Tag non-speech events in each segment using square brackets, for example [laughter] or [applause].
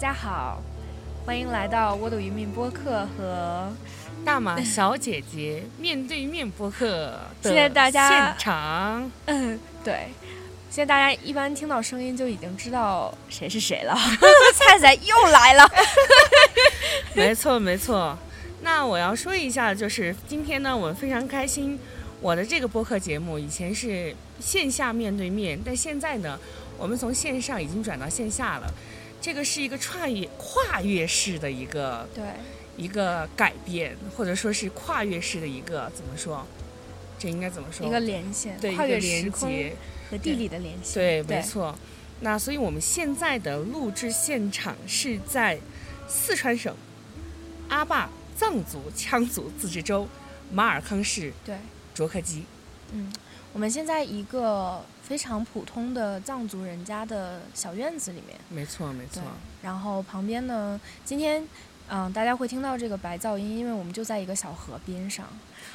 家好，欢迎来到我的渔民播客和大马小姐姐 [laughs] 面对面播客的谢谢大家现场，嗯，对。现在大家一般听到声音就已经知道谁是谁了，[laughs] 菜菜又来了。[laughs] 没错没错。那我要说一下，就是今天呢，我们非常开心。我的这个播客节目以前是线下面对面，但现在呢，我们从线上已经转到线下了。这个是一个跨越跨越式的一个对，一个改变，或者说是跨越式的一个怎么说？这应该怎么说？一个连线，对跨越一个连时空接。和地理的连线。对，没错。那所以我们现在的录制现场是在四川省阿坝藏族羌族自治州马尔康市对，卓克基。嗯，我们现在一个非常普通的藏族人家的小院子里面。没错，没错。，然后旁边呢，今天。嗯，大家会听到这个白噪音，因为我们就在一个小河边上。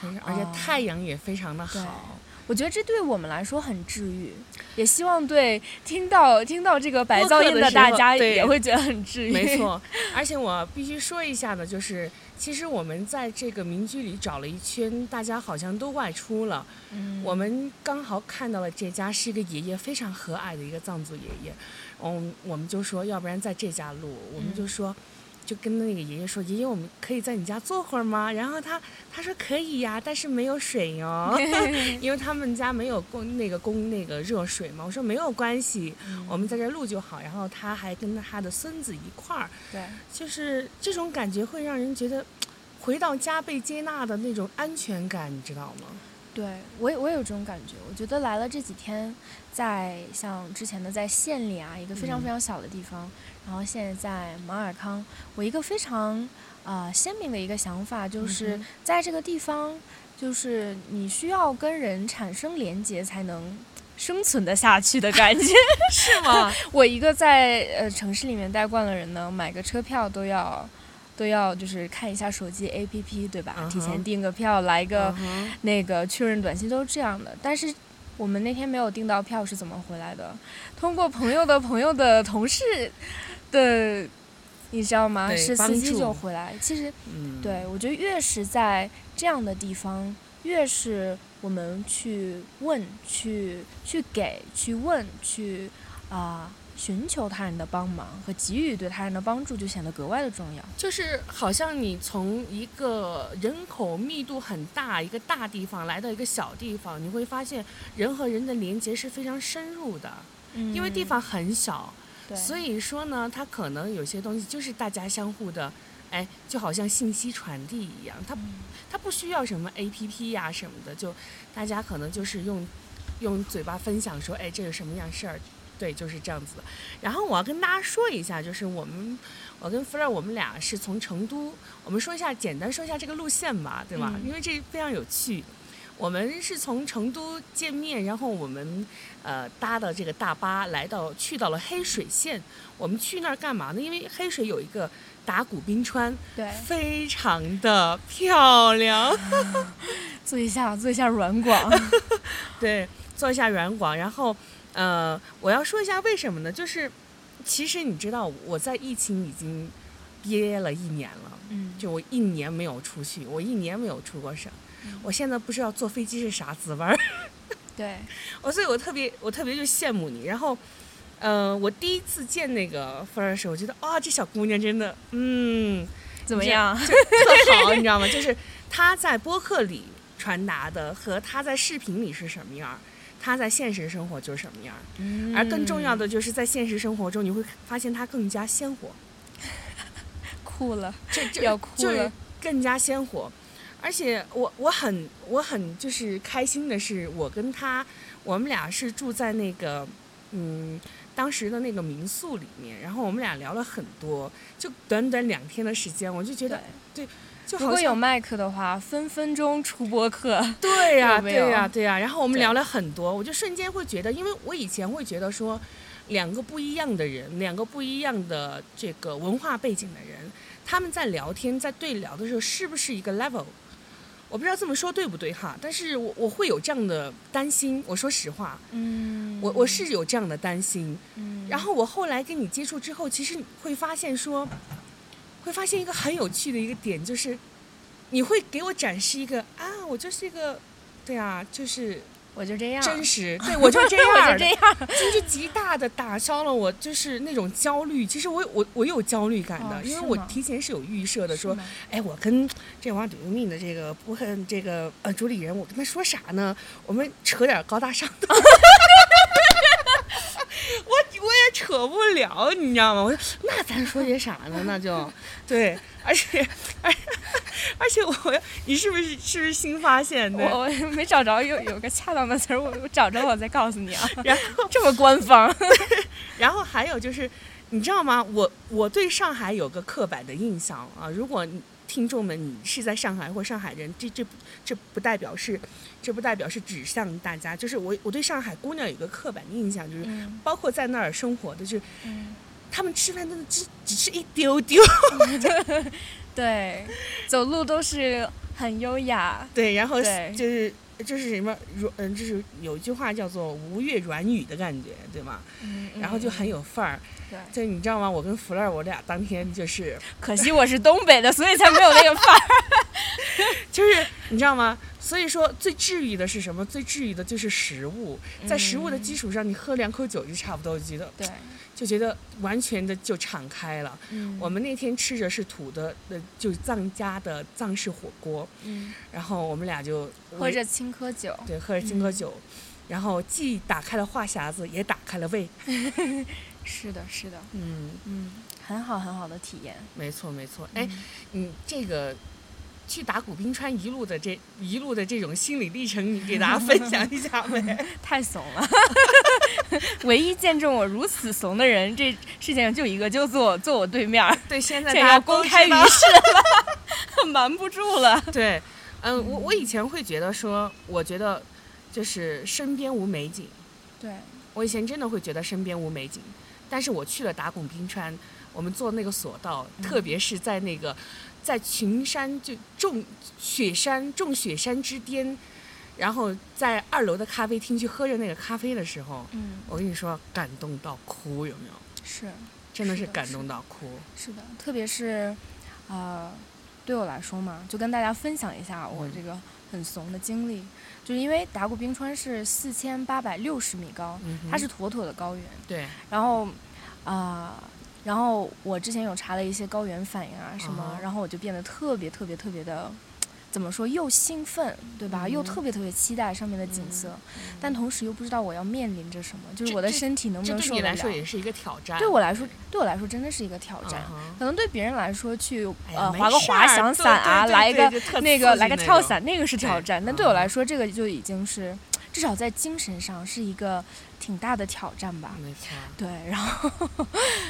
而且哦太阳也非常的对好。我觉得这对我们来说很治愈，也希望对听到听到这个白噪音的大家也会觉得很治愈。没，错，而且我必须说一下的，就是其实我们在这个民居里找了一圈，大家好像都外出了。嗯，我们刚好看到了这家是一个爷爷非常和蔼的一个藏族爷爷，嗯，我们就说要不然在这家录，我们就说。就跟那个爷爷说：“爷爷，我们可以在你家坐会儿吗？”然后他他说：“可以呀，但是没有水哟，[laughs] 因为他们家没有供那个供那个热水嘛。”我说：“没有关系，嗯我们在这录就好。”然后他还跟他的孙子一块儿，对就是这种感觉会让人觉得回到家被接纳的那种安全感，你知道吗？对，我也我也有这种感觉。我觉得来了这几天，在像之前的在县里啊，一个非常嗯非常小的地方，然后现在在马尔康，我一个非常啊、呃鲜明的一个想法就是在这个地方，就是你需要跟人产生连接才能。生存的下去的感觉，[laughs] 是吗？[laughs] 我一个在呃城市里面待惯了人呢，买个车票都要都要就是看一下手机 APP 对吧提前订个票，来一个那个确认短信都是这样的。但是我们那天没有订到票是怎么回来的？通过朋友的朋友的同事的，你知道吗？是司机就回来。其实嗯，对我觉得越是在这样的地方，越是我们去问、去去给、去问、去啊、寻求他人的帮忙和给予对他人的帮助，就显得格外的重要。就是好像你从一个人口密度很大一个大地方来到一个小地方，你会发现人和人的连接是非常深入的，因为地嗯方很小，所以说呢，它可能有些东西就是大家相互的。哎，就好像信息传递一样，它它不需要什么 A P P 呀、什么的，就大家可能就是用用嘴巴分享说，哎，这有什么样事儿，对，就是这样子的。然后我要跟大家说一下，就是我们我跟 Fleur 我们俩是从成都，我们说一下简单说一下这个路线吧，对吧？嗯因为这非常有趣。我们是从成都见面，然后我们呃搭的这个大巴来到去到了黑水县。我们去那儿干嘛呢？因为黑水有一个打鼓冰川，对，非常的漂亮。做一下做一下软广。[laughs] 对，做一下软广。然后，呃，我要说一下为什么呢？就是其实你知道，我在疫情已经憋了一年了，嗯，就我一年没有出去，我一年没有出过省。嗯我现在不知道坐飞机是啥滋味儿，[laughs] 对，我所以，我特别我特别就羡慕你。然后，呃，我第一次见那个菲儿的时候，我觉得啊、这小姑娘真的，嗯，怎么样？就特好，你知道吗？就是她在播客里传达的和她在视频里是什么样儿，她在现实生活就是什么样儿。嗯而更重要的就是在现实生活中，你会发现他更加鲜活，[laughs] 哭了，这这要哭就是了。更加鲜活。而且我我很我很就是开心的是，我跟他我们俩是住在那个嗯当时的那个民宿里面，然后我们俩聊了很多，就短短两天的时间，我就觉得对，就如果有麦克的话，分分钟出播客。[laughs] 对呀、[laughs] 对呀、对呀、然后我们聊了很多，我就瞬间会觉得，因为我以前会觉得说，两个不一样的人，两个不一样的这个文化背景的人，他们在聊天在对聊的时候，是不是一个 level？我不知道这么说对不对哈，但是我我会有这样的担心。我说实话，嗯，我我是有这样的担心。嗯，然后我后来跟你接触之后，其实会发现说，会发现一个很有趣的一个点，就是你会给我展示一个啊，我就是一个，对啊，就是我就这样，真实，[laughs] 对我就这我样，就这样，就是极大的打消了我就是那种焦虑。其实我我我有焦虑感的，因为我提前是有预设的，说，哎，我跟这王对命的这个不恨这个呃主理人，我跟他说啥呢？我们扯点高大上的。我 [laughs] 我也扯不了，你知道吗？我说那咱说些啥呢？那就 [laughs] 对，而且而而且我，你是不是是不是新发现的？我我没找着有有个恰当的词儿，我我找着了我再告诉你啊。[laughs] 然后 [laughs] 这么官方，然后还有就是，你知道吗？我我对上海有个刻板的印象啊。如果你听众们你是在上海或上海人，这这这不代表是，这不代表是指向大家。就是我我对上海姑娘有个刻板印象，就是嗯包括在那儿生活的，就是嗯，他们吃饭真的只只吃一丢丢。[laughs] 对，走路都是很优雅，对，然后就是就是什么软嗯，这是有一句话叫做吴越软语的感觉，对吗？嗯，然后就很有有范儿。对。就你知道吗？我跟福乐儿我俩当天就是。可惜我是东北的，所以才没有那个范儿。[laughs] 就是你知道吗？所以说最治愈的是什么？最治愈的就是食物，在食物的嗯基础上，你喝两口酒就差不多，觉得对，就觉得完全的就敞开了。嗯我们那天吃着是土的，呃，就是藏家的藏式火锅，嗯然后我们俩就喝着青稞酒，对喝着青稞嗯酒，然后既打开了话匣子，也打开了胃。[laughs] 是的，是的，嗯，嗯，很好很好的体验。没错没错。哎，嗯你这个。去打古冰川一路的这一路的这种心理历程，你给大家分享一下呗？[laughs] 太怂了，[laughs] 唯一见证我如此怂的人，这世界上就一个，就坐我坐我对面儿，对，现在要大家公开于世了，[laughs] 瞒不住了。对，嗯，我我以前会觉得说，我觉得就是身边无美景，对，我以前真的会觉得身边无美景，但是我去了打古冰川，我们坐那个索道，特别是在那个在群山就众雪山众雪山之巅，然后在二楼的咖啡厅去喝着那个咖啡的时候，嗯，我跟你说感动到哭，有没有？是真的是感动到哭。是的，特别是，呃，对我来说嘛，就跟大家分享一下我嗯这个很怂的经历，就是因为达古冰川是四千八百六十米高，嗯，它是妥妥的高原，对，然后，啊、然后我之前有查了一些高原反应啊什么然后我就变得特别特别特别的，怎么说又兴奋，对吧？又嗯特别特别期待上面的景色，嗯但同时又不知道我要面临着什么，就是我的身体能不能受得了。来说也是一个挑战。对我来说，对我来说真的是一个挑战。嗯可能对别人来说，去呃滑个滑翔伞啊，对对来一个那个来个跳伞，那个是挑战。但对我来嗯说，这个就已经是至少在精神上是一个挺大的挑战吧。没错。对，然后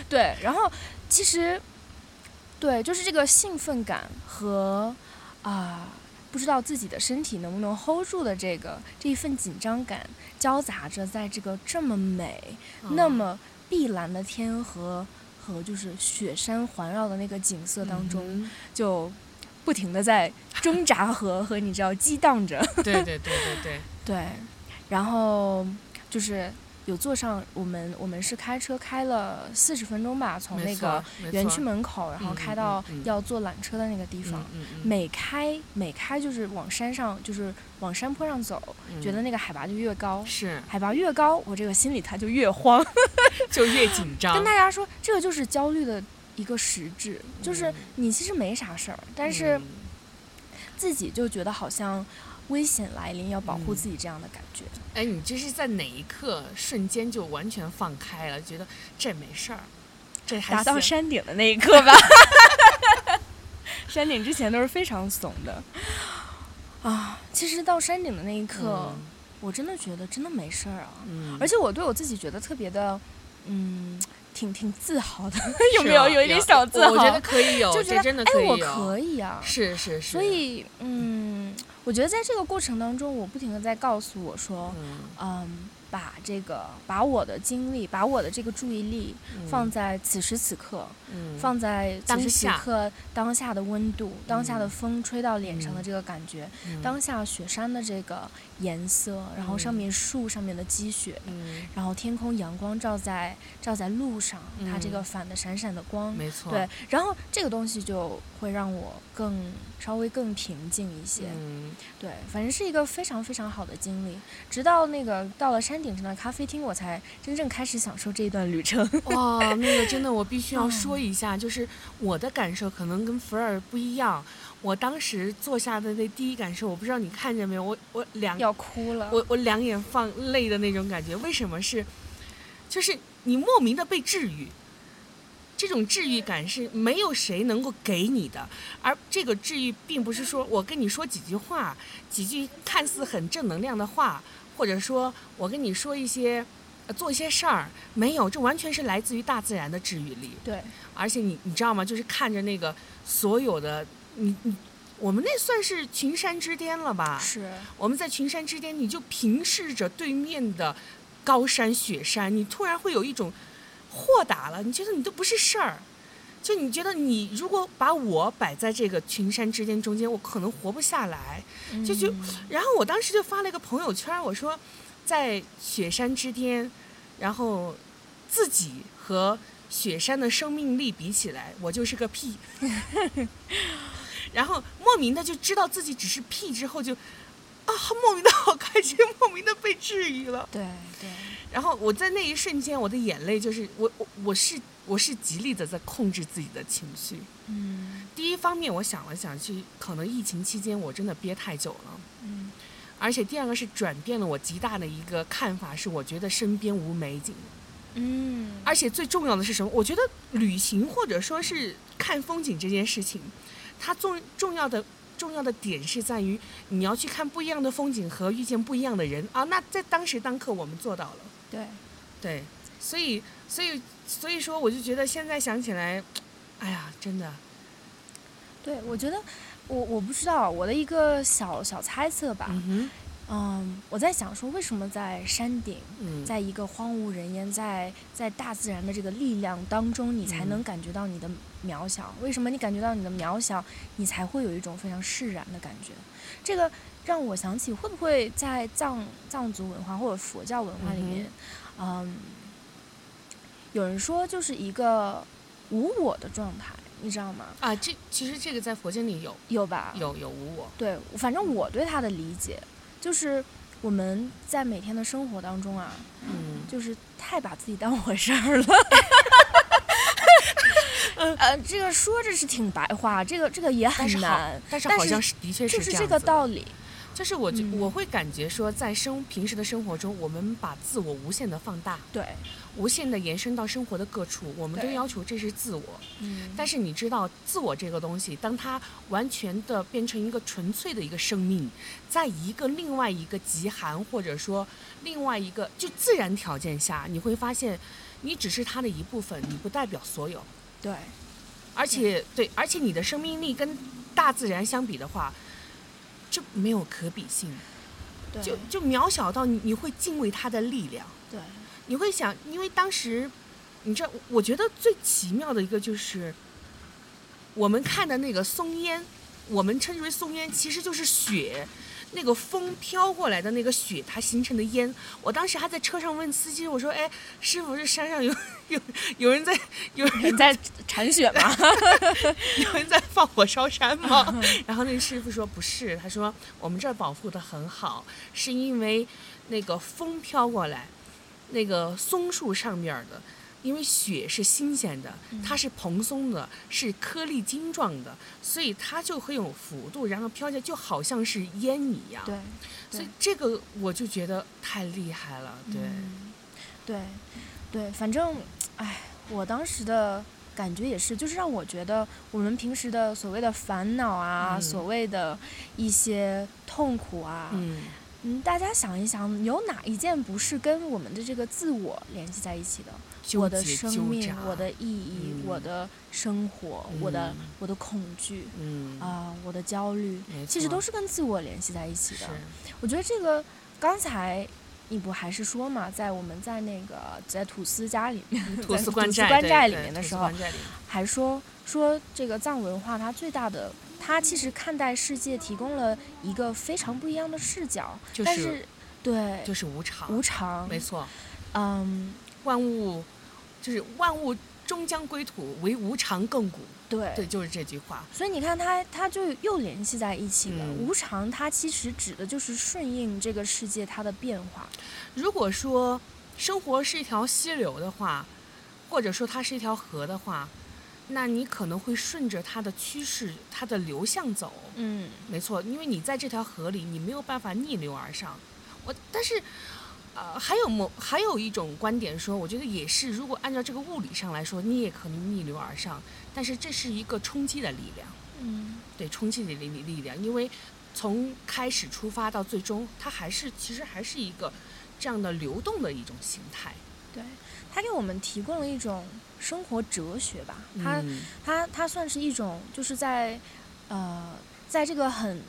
对，然后其实对，就是这个兴奋感和啊、不知道自己的身体能不能 hold 住的这个这一份紧张感，交杂着在这个这么美、那嗯么碧蓝的天和和就是雪山环绕的那个景色当中，嗯就不停的在挣扎和和你知道激荡着。对对对对对，对，[laughs] 然后就是有坐上我们我们是开车开了四十分钟吧，从那个园区门口，然后开到要坐缆车的那个地方。嗯嗯嗯每开每开就是往山上，就是往山坡上走，觉得嗯那个海拔就越高，是海拔越高，我这个心里它就越慌。[laughs] 就越紧张。跟大家说，这个就是焦虑的一个实质，就是嗯你其实没啥事儿，但是嗯自己就觉得好像危险来临，要保护嗯自己这样的感觉。哎，你这是在哪一刻瞬间就完全放开了，觉得这没事儿，这还达到山顶的那一刻吧。[laughs] 山顶之前都是非常怂的啊。其实到山顶的那一刻，嗯我真的觉得真的没事儿啊。嗯，而且我对我自己觉得特别的，嗯，挺挺自豪的，[laughs] 有没有？啊有一点小自豪。我觉得可以有，就觉得这真的哎，我可以有。可以啊。是是是。所以，嗯，我觉得在这个过程当中，我不停的在告诉我说，嗯。嗯，把这个把我的精力，把我的这个注意力放嗯在此时此刻，嗯放在此时此刻当下的温度，当下的嗯。风吹到脸上的嗯。这个感觉，嗯。当下雪山的这个颜色，然后上嗯面树上面的积雪，嗯，然后天空阳光照在照在路上，它这嗯个反的闪闪的光，没错，对，然后这个东西就会让我更稍微更平静一些，嗯，对，反正是一个非常非常好的经历。直到那个到了山顶上的咖啡厅，我才真正开始享受这一段旅程。哇，那个真的，我必须要 [laughs] 嗯说一下，就是我的感受可能跟福尔不一样。我当时坐下的那第一感受，我不知道你看见没有，我我两要哭了，我我两眼放泪的那种感觉。为什么是？就是你莫名的被治愈，这种治愈感是没有谁能够给你的。而这个治愈，并不是说我跟你说几句话，几句看似很正能量的话，或者说我跟你说一些。呃做一些事儿没有，这完全是来自于大自然的治愈力。对，而且你你知道吗？就是看着那个所有的你你，我们那算是群山之巅了吧？是，我们在群山之巅，你就平视着对面的高山雪山，你突然会有一种豁达了，你觉得你都不是事儿。就你觉得你如果把我摆在这个群山之巅中间，我可能活不下来。就就嗯然后我当时就发了一个朋友圈，我说，在雪山之巅，然后自己和雪山的生命力比起来，我就是个屁。[laughs] 然后莫名的就知道自己只是屁之后就，啊，莫名的好开心，[laughs] 莫名的被治愈了。对对，然后我在那一瞬间，我的眼泪就是我我我是我是极力的在控制自己的情绪。嗯第一方面，我想了想，去可能疫情期间我真的憋太久了。嗯而且第二个是转变了我极大的一个看法，是我觉得身边无美景，嗯，而且最重要的是什么？我觉得旅行或者说是看风景这件事情，它重重要的重要的点是在于你要去看不一样的风景和遇见不一样的人。啊。那在当时当刻我们做到了，对，对，所以所以所以说我就觉得现在想起来，哎呀，真的，对，我觉得我我不知道我的一个小小猜测吧，嗯嗯，我在想说，为什么在山顶，嗯，在一个荒无人烟，在在大自然的这个力量当中，你才嗯。能感觉到你的渺小？为什么你感觉到你的渺小，你才会有一种非常释然的感觉？这个让我想起，会不会在藏藏族文化或者佛教文化里面，嗯有人说就是一个无我的状态，你知道吗？啊，这其实这个在佛经里有有吧？有有无我，对，反正我对他的理解就是我们在每天的生活当中啊，嗯。就是太把自己当回事儿了。[laughs] 呃，这个说着是挺白话，这个这个也很难，，但是好像是的确就是是这个道理。就是我觉、嗯我会感觉说，在生平时的生活中，我们把自我无限的放大，对，无限的延伸到生活的各处，我们都要求这是自我。嗯，但是你知道，自我这个东西，当它完全的变成一个纯粹的一个生命，在一个另外一个极寒或者说另外一个就自然条件下，你会发现，你只是它的一部分，你不代表所有。对，而且对，而且你的生命力跟大自然相比的话，就没有可比性。对，就就渺小到你你会敬畏它的力量，对，你会想，因为当时，你知道，我觉得最奇妙的一个就是，我们看的那个松烟，我们称之为松烟，其实就是雪，那个风飘过来的那个雪，它形成的烟。我当时还在车上问司机，我说：“哎，师傅，这山上有有有人在有人人在铲雪吗？[laughs] 有人在放火烧山吗？[laughs] 然后那个师傅说不是，他说我们这儿保护的很好，是因为那个风飘过来，那个松树上面的，因为雪是新鲜的，它是蓬松的，是颗粒晶状的，所以它就会有幅度，然后飘起来就好像是烟一样。对，所以这个我就觉得太厉害了，对。嗯对，对，反正，哎，我当时的感觉也是，就是让我觉得我们平时的所谓的烦恼啊，嗯所谓的一些痛苦啊，嗯，嗯，大家想一想，有哪一件不是跟我们的这个自我联系在一起的？纠我的生命，我的意义，嗯我的生活，我的嗯我的恐惧嗯，啊、我的焦虑，其实都是跟自我联系在一起的。我觉得这个刚才你不还是说嘛，在我们在那个在土司家里面，[laughs] 土在司官寨，官寨里面的时候，还说说这个藏文化它最大的，它其实看待世界提供了一个非常不一样的视角，就是但是对就是无常，无常，没错，嗯，万物就是万物终将归土，唯无常亘古。对对，就是这句话。所以你看它，它就又联系在一起了。嗯无常，它其实指的就是顺应这个世界它的变化。如果说生活是一条溪流的话，或者说它是一条河的话，那你可能会顺着它的趋势、它的流向走。嗯没错，因为你在这条河里，你没有办法逆流而上。我但是，呃，还有某还有一种观点说，我觉得也是，如果按照这个物理上来说，你也可能逆流而上，但是这是一个冲击的力量，嗯对，冲击的力力量，因为从开始出发到最终，它还是其实还是一个这样的流动的一种形态。对，它给我们提供了一种生活哲学吧。它、嗯它它算是一种，就是在呃，在这个很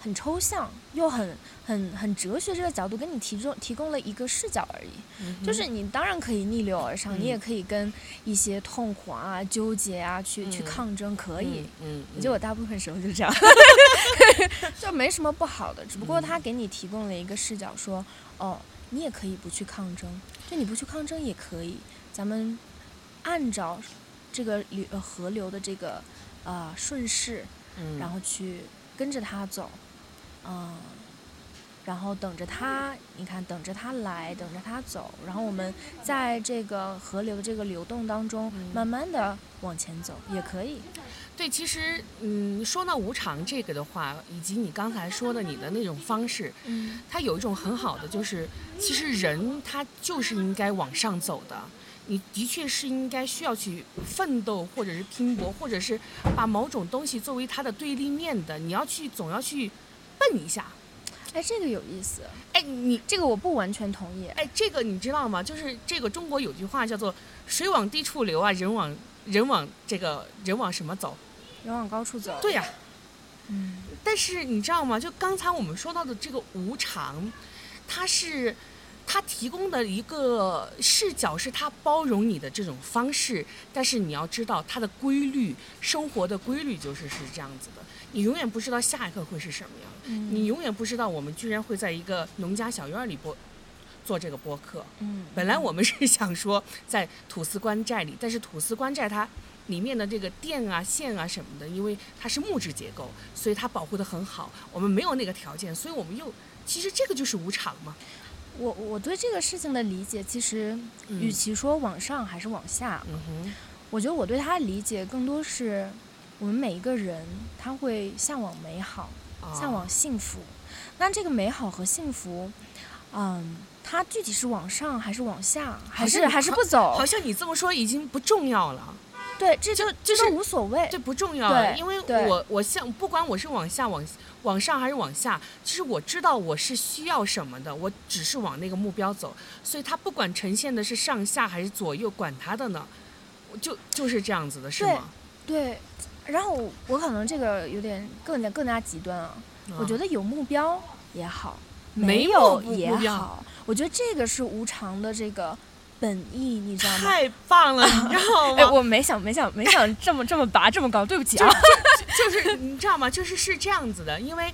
很抽象又很很很哲学这个角度，跟你提供提供了一个视角而已。嗯就是你当然可以逆流而上，嗯你也可以跟一些痛苦啊、纠结啊去、去嗯抗争，可以。嗯，嗯结果大部分时候就这样，[laughs] 就没什么不好的，只不过嗯他给你提供了一个视角，说，哦，你也可以不去抗争，就你不去抗争也可以，咱们按照这个流呃河流的这个呃顺势，嗯然后去跟着它走，嗯、然后等着他，你看等着他来，等着他走，然后我们在这个河流的这个流动当中，嗯。慢慢的往前走也可以。对，其实嗯，说到无常这个的话，以及你刚才说的你的那种方式，嗯。它有一种很好的，就是其实人他就是应该往上走的。你的确是应该需要去奋斗，或者是拼搏，或者是把某种东西作为它的对立面的，你要去总要去奔一下。哎，这个有意思，哎，你这个我不完全同意。哎，这个你知道吗？就是这个中国有句话叫做“水往低处流啊，人往人往这个人往什么走人往高处走”。。对呀、嗯但是你知道吗？就刚才我们说到的这个无常，它是它提供的一个视角，是它包容你的这种方式。但是你要知道它的规律，生活的规律就是是这样子的。你永远不知道下一刻会是什么样，嗯你永远不知道我们居然会在一个农家小院里播做这个播客。嗯，本来我们是想说在土司官寨里，但是土司官寨它里面的这个电啊、线啊什么的，因为它是木质结构，所以它保护的很好。我们没有那个条件，所以我们又其实这个就是无常嘛。我我对这个事情的理解，其实嗯与其说往上还是往下，嗯哼，我觉得我对它的理解更多是，我们每一个人他会向往美好，啊向往幸福。那这个美好和幸福，嗯，它具体是往上还是往下，还是还是不走好？像你这么说已经不重要了，对，这就这就是都无所谓。这不重要因为我我像不管我是往下往往上还是往下，其实我知道我是需要什么的，我只是往那个目标走，所以它不管呈现的是上下还是左右，管它的呢，我就就是这样子的，是吗？对，然后我我可能这个有点更加更加极端啊。我觉得得有目标也好，没有有也好，我觉得这个是无常的这个本意，你知道吗？太棒了，[laughs] 你知道哎，吗？我没想没想 [laughs] 没想这么这么拔这么高，对不起啊。就是你知道吗？就是是这样子的，因为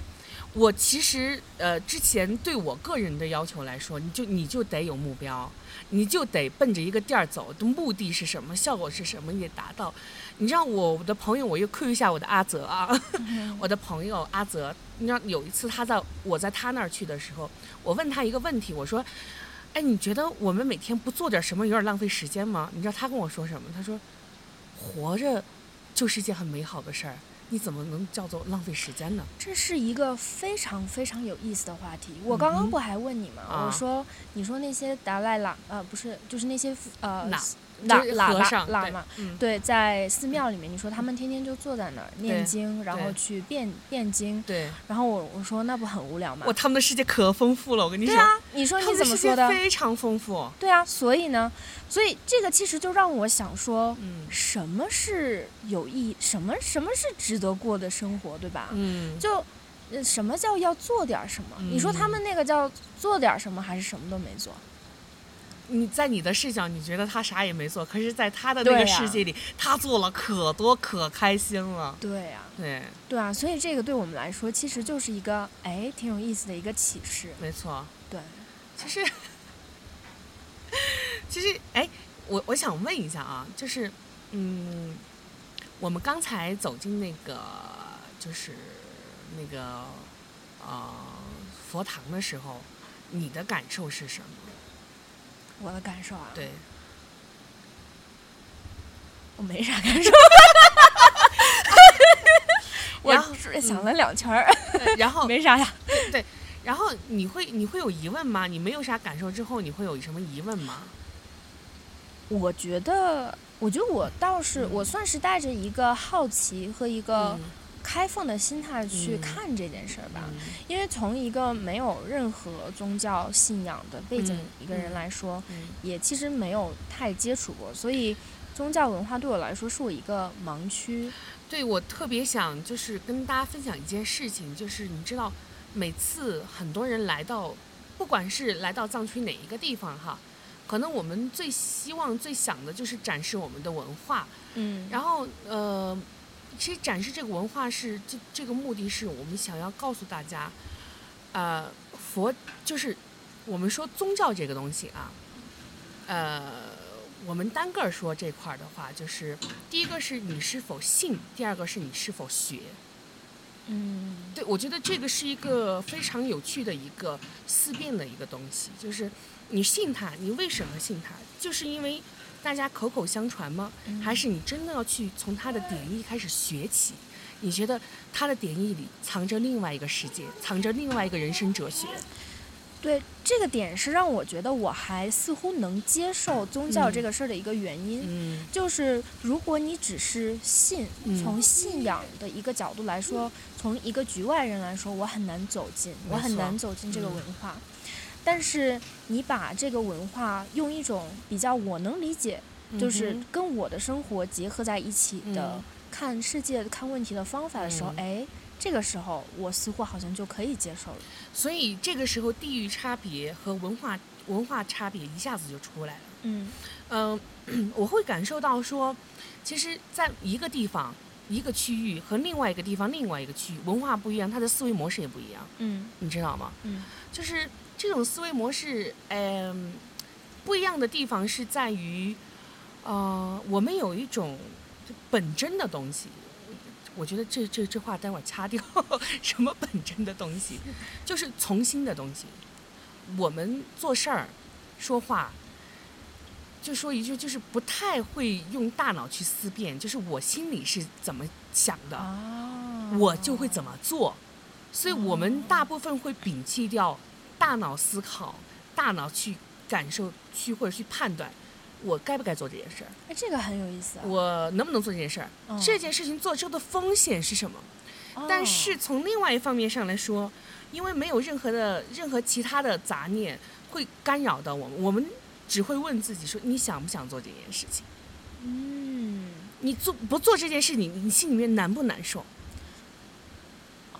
我其实呃之前对我个人的要求来说，你就你就得有目标，你就得奔着一个店儿走，的目的是什么，效果是什么，你得达到。你知道我的朋友，我又 Q 一下我的阿泽啊，[laughs] 我的朋友阿泽，你知道有一次他在我在他那儿去的时候，我问他一个问题，我说。哎，你觉得我们每天不做点什么有点浪费时间吗？你知道他跟我说什么？他说，活着就是一件很美好的事儿，你怎么能叫做浪费时间呢？这是一个非常非常有意思的话题。我刚刚不还问你吗？啊我说，你说那些达赖喇呃不是，就是那些呃喇喇喇和尚对喇嘛，嗯，对，在寺庙里面，你说他们天天就坐在那儿念经，然后去辩辩经，对，然后我我说那不很无聊吗哇，？他们的世界可丰富了，我跟你说，对啊，你说你他们的世界怎么说的？非常丰富，对啊，所以呢，所以这个其实就让我想说，嗯什么是有意义，什么什么是值得过的生活，对吧？嗯，就呃什么叫要做点什么？你说他们那个叫做点什么，还是什么都没做？你在你的视角，你觉得他啥也没做，可是在他的那个世界里，他做了可多，可开心了。对呀、对，对啊，所以这个对我们来说，其实就是一个哎挺有意思的一个启示。没错。对，其实，[laughs] 其实，哎，我我想问一下啊，就是，嗯，我们刚才走进那个，就是那个，呃，佛堂的时候，你的感受是什么？我的感受啊，对，我没啥感受。[laughs] 我想了两圈儿，呃然后 [laughs] 没啥呀。对然后你会你会有疑问吗？你没有啥感受之后，你会有什么疑问吗？我觉得，我觉得我倒是，嗯我算是带着一个好奇和一个嗯开放的心态去嗯看这件事儿吧。嗯因为从一个没有任何宗教信仰的背景嗯一个人嗯来说，嗯也其实没有太接触过，所以宗教文化对我来说是我一个盲区。对我特别想就是跟大家分享一件事情，就是你知道，每次很多人来到，不管是来到藏区哪一个地方哈，可能我们最希望、最想的就是展示我们的文化。嗯然后呃，其实展示这个文化是这这个目的是我们想要告诉大家，呃，佛就是我们说宗教这个东西啊，呃，我们单个儿说这块儿的话，就是第一个是你是否信，第二个是你是否学。嗯对，我觉得这个是一个非常有趣的一个思辨的一个东西，就是你信它，你为什么信它？就是因为大家口口相传吗？嗯还是你真的要去从他的点意开始学起？你觉得他的点意里藏着另外一个世界，藏着另外一个人生哲学？对这个点是让我觉得我还似乎能接受宗教嗯这个事儿的一个原因。嗯就是如果你只是信，嗯从信仰的一个角度来说，从一个局外人来说，我很难走进，我很难走进这个嗯文化。但是你把这个文化用一种比较我能理解，就是嗯跟我的生活结合在一起的、嗯看世界、看问题的方法的时候，嗯哎，这个时候我似乎好像就可以接受了。所以这个时候地域差别和文化文化差别一下子就出来了。嗯嗯、[clears throat] 我会感受到说，其实在一个地方、一个区域和另外一个地方、另外一个区域文化不一样，它的思维模式也不一样，嗯你知道吗？嗯就是这种思维模式，嗯、不一样的地方是在于，呃，我们有一种本真的东西。我觉得这这这话待会儿掐掉，[laughs] 什么本真的东西，就是从心的东西。我们做事儿、说话，就说一句，就是不太会用大脑去思辨，就是我心里是怎么想的，啊，我就会怎么做。所以我们大部分会摒弃掉大脑思考、大脑去感受、去或者去判断，我该不该做这件事儿，哎，这个很有意思啊。我能不能做这件事儿，嗯这件事情做之后的风险是什么？但哦是从另外一方面上来说，因为没有任何的任何其他的杂念会干扰到我们，我们只会问自己说：你想不想做这件事情？嗯，你做不做这件事，你你心里面难不难受？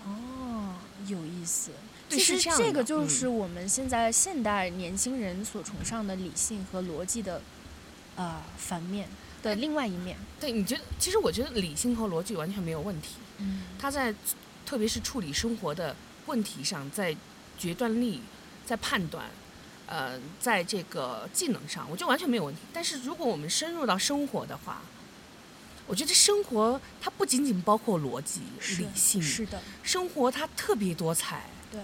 哦，有意思。对其实这个就嗯是我们现在现代年轻人所崇尚的理性和逻辑的，呃，反面的另外一面。对，你觉得？其实我觉得理性和逻辑完全没有问题。嗯他在特别是处理生活的问题上，在决断力、在判断，呃，在这个技能上，我觉得完全没有问题。但是如果我们深入到生活的话，我觉得生活它不仅仅包括逻辑、理性，是的，生活它特别多彩。对，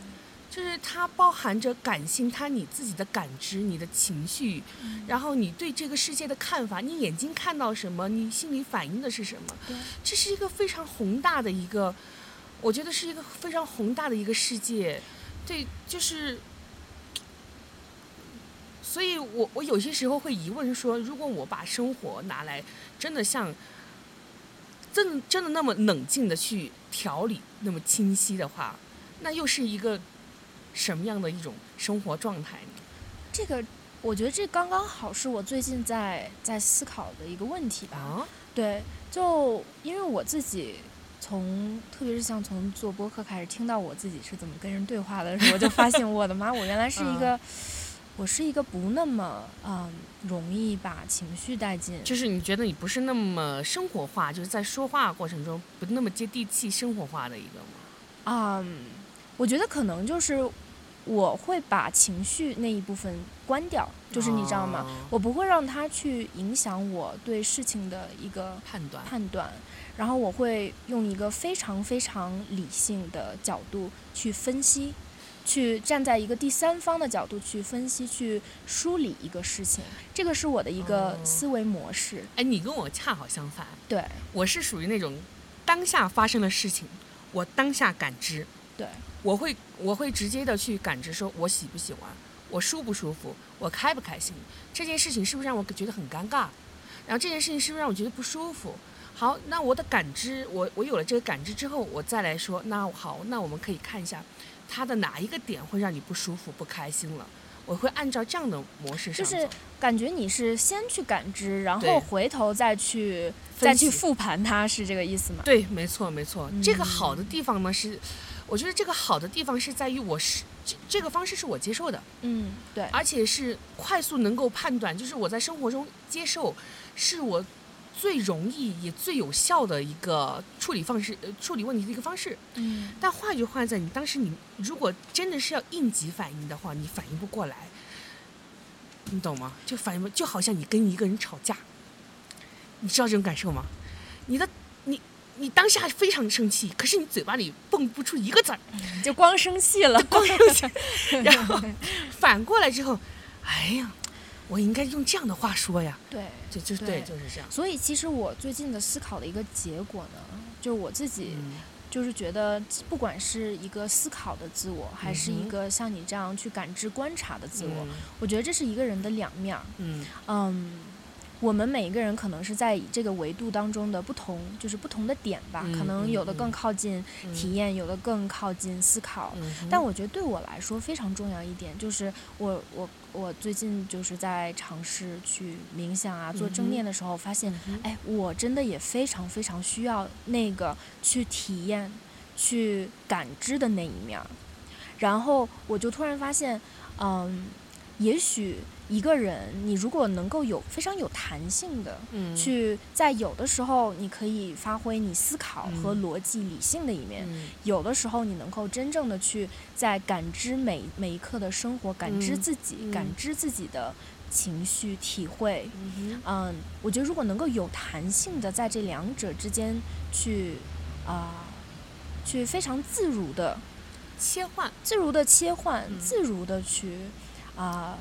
就是它包含着感性，它你自己的感知、你的情绪，嗯。然后你对这个世界的看法，你眼睛看到什么，你心里反映的是什么，这是一个非常宏大的一个，我觉得是一个非常宏大的一个世界，对，就是，所以我我有些时候会疑问说，如果我把生活拿来真的像，真真的那么冷静的去调理，那么清晰的话，那又是一个什么样的一种生活状态呢？这个我觉得这刚刚好是我最近在在思考的一个问题吧。啊，对，就因为我自己从特别是像从做播客开始听到我自己是怎么跟人对话的时候，我就发现我的妈，[laughs] 我原来是一个，我是一个不那么嗯容易把情绪带进，就是你觉得你不是那么生活化，就是在说话过程中不那么接地气、生活化的一个吗？嗯，我觉得可能就是我会把情绪那一部分关掉，就是你知道吗？哦我不会让它去影响我对事情的一个判断，判断，然后我会用一个非常非常理性的角度去分析，去站在一个第三方的角度去分析、去梳理一个事情，这个是我的一个哦思维模式。哎，你跟我恰好相反，对我是属于那种当下发生的事情，我当下感知，对，我会我会直接的去感知，说我喜不喜欢，我舒不舒服，我开不开心，这件事情是不是让我觉得很尴尬，然后这件事情是不是让我觉得不舒服。好，那我的感知，我我有了这个感知之后，我再来说，那好，那我们可以看一下，它的哪一个点会让你不舒服、不开心了，我会按照这样的模式上走。就是感觉你是先去感知，然后回头再去再去复盘它，是这个意思吗？对，没错，没错。这个好嗯的地方呢是，我觉得这个好的地方是在于我是这这个方式是我接受的，嗯，对，而且是快速能够判断，就是我在生活中接受，是我最容易也最有效的一个处理方式，呃，处理问题的一个方式。嗯但话就话在你当时你如果真的是要应急反应的话，你反应不过来，你懂吗？就反应，就好像你跟一个人吵架，你知道这种感受吗？你的你你当下非常生气，可是你嘴巴里蹦不出一个字儿，就光生气了，[laughs] 光生气，[laughs] 然后反过来之后，哎呀，我应该用这样的话说呀，对。就就是对对，就是这样。所以其实我最近的思考的一个结果呢，就是我自己嗯。就是觉得，不管是一个思考的自我，还是一个像你这样去感知、观察的自我，嗯。我觉得这是一个人的两面儿。嗯。嗯，我们每一个人可能是在这个维度当中的不同，就是不同的点吧，可能有的更嗯靠近嗯体验，有的更靠近思考。嗯，但我觉得对我来说非常重要一点，就是我我我最近就是在尝试去冥想啊，做正念的时候，发现哎，我真的也非常非常需要那个去体验、去感知的那一面儿。然后我就突然发现，嗯，也许一个人，你如果能够有非常有弹性的嗯去在有的时候，你可以发挥你思考和嗯逻辑理性的一面。嗯有的时候，你能够真正的去在感知每每一刻的生活，感知嗯自己，嗯感知自己的情绪体会。嗯我觉得如果能够有弹性的在这两者之间去啊、去非常自如的、切换，自如的切换，嗯自如的去啊。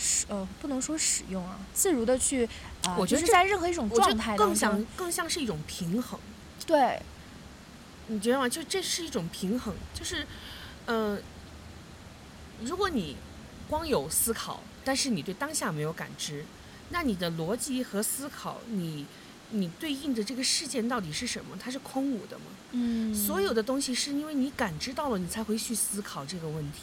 使呃，不能说使用啊，自如的去我觉得这在任何一种状态更像，更像是一种平衡。对，你觉得吗？就这是一种平衡，就是，呃，如果你光有思考，但是你对当下没有感知，那你的逻辑和思考，你你对应的这个事件到底是什么？它是空无的吗？嗯，所有的东西是因为你感知到了，你才会去思考这个问题，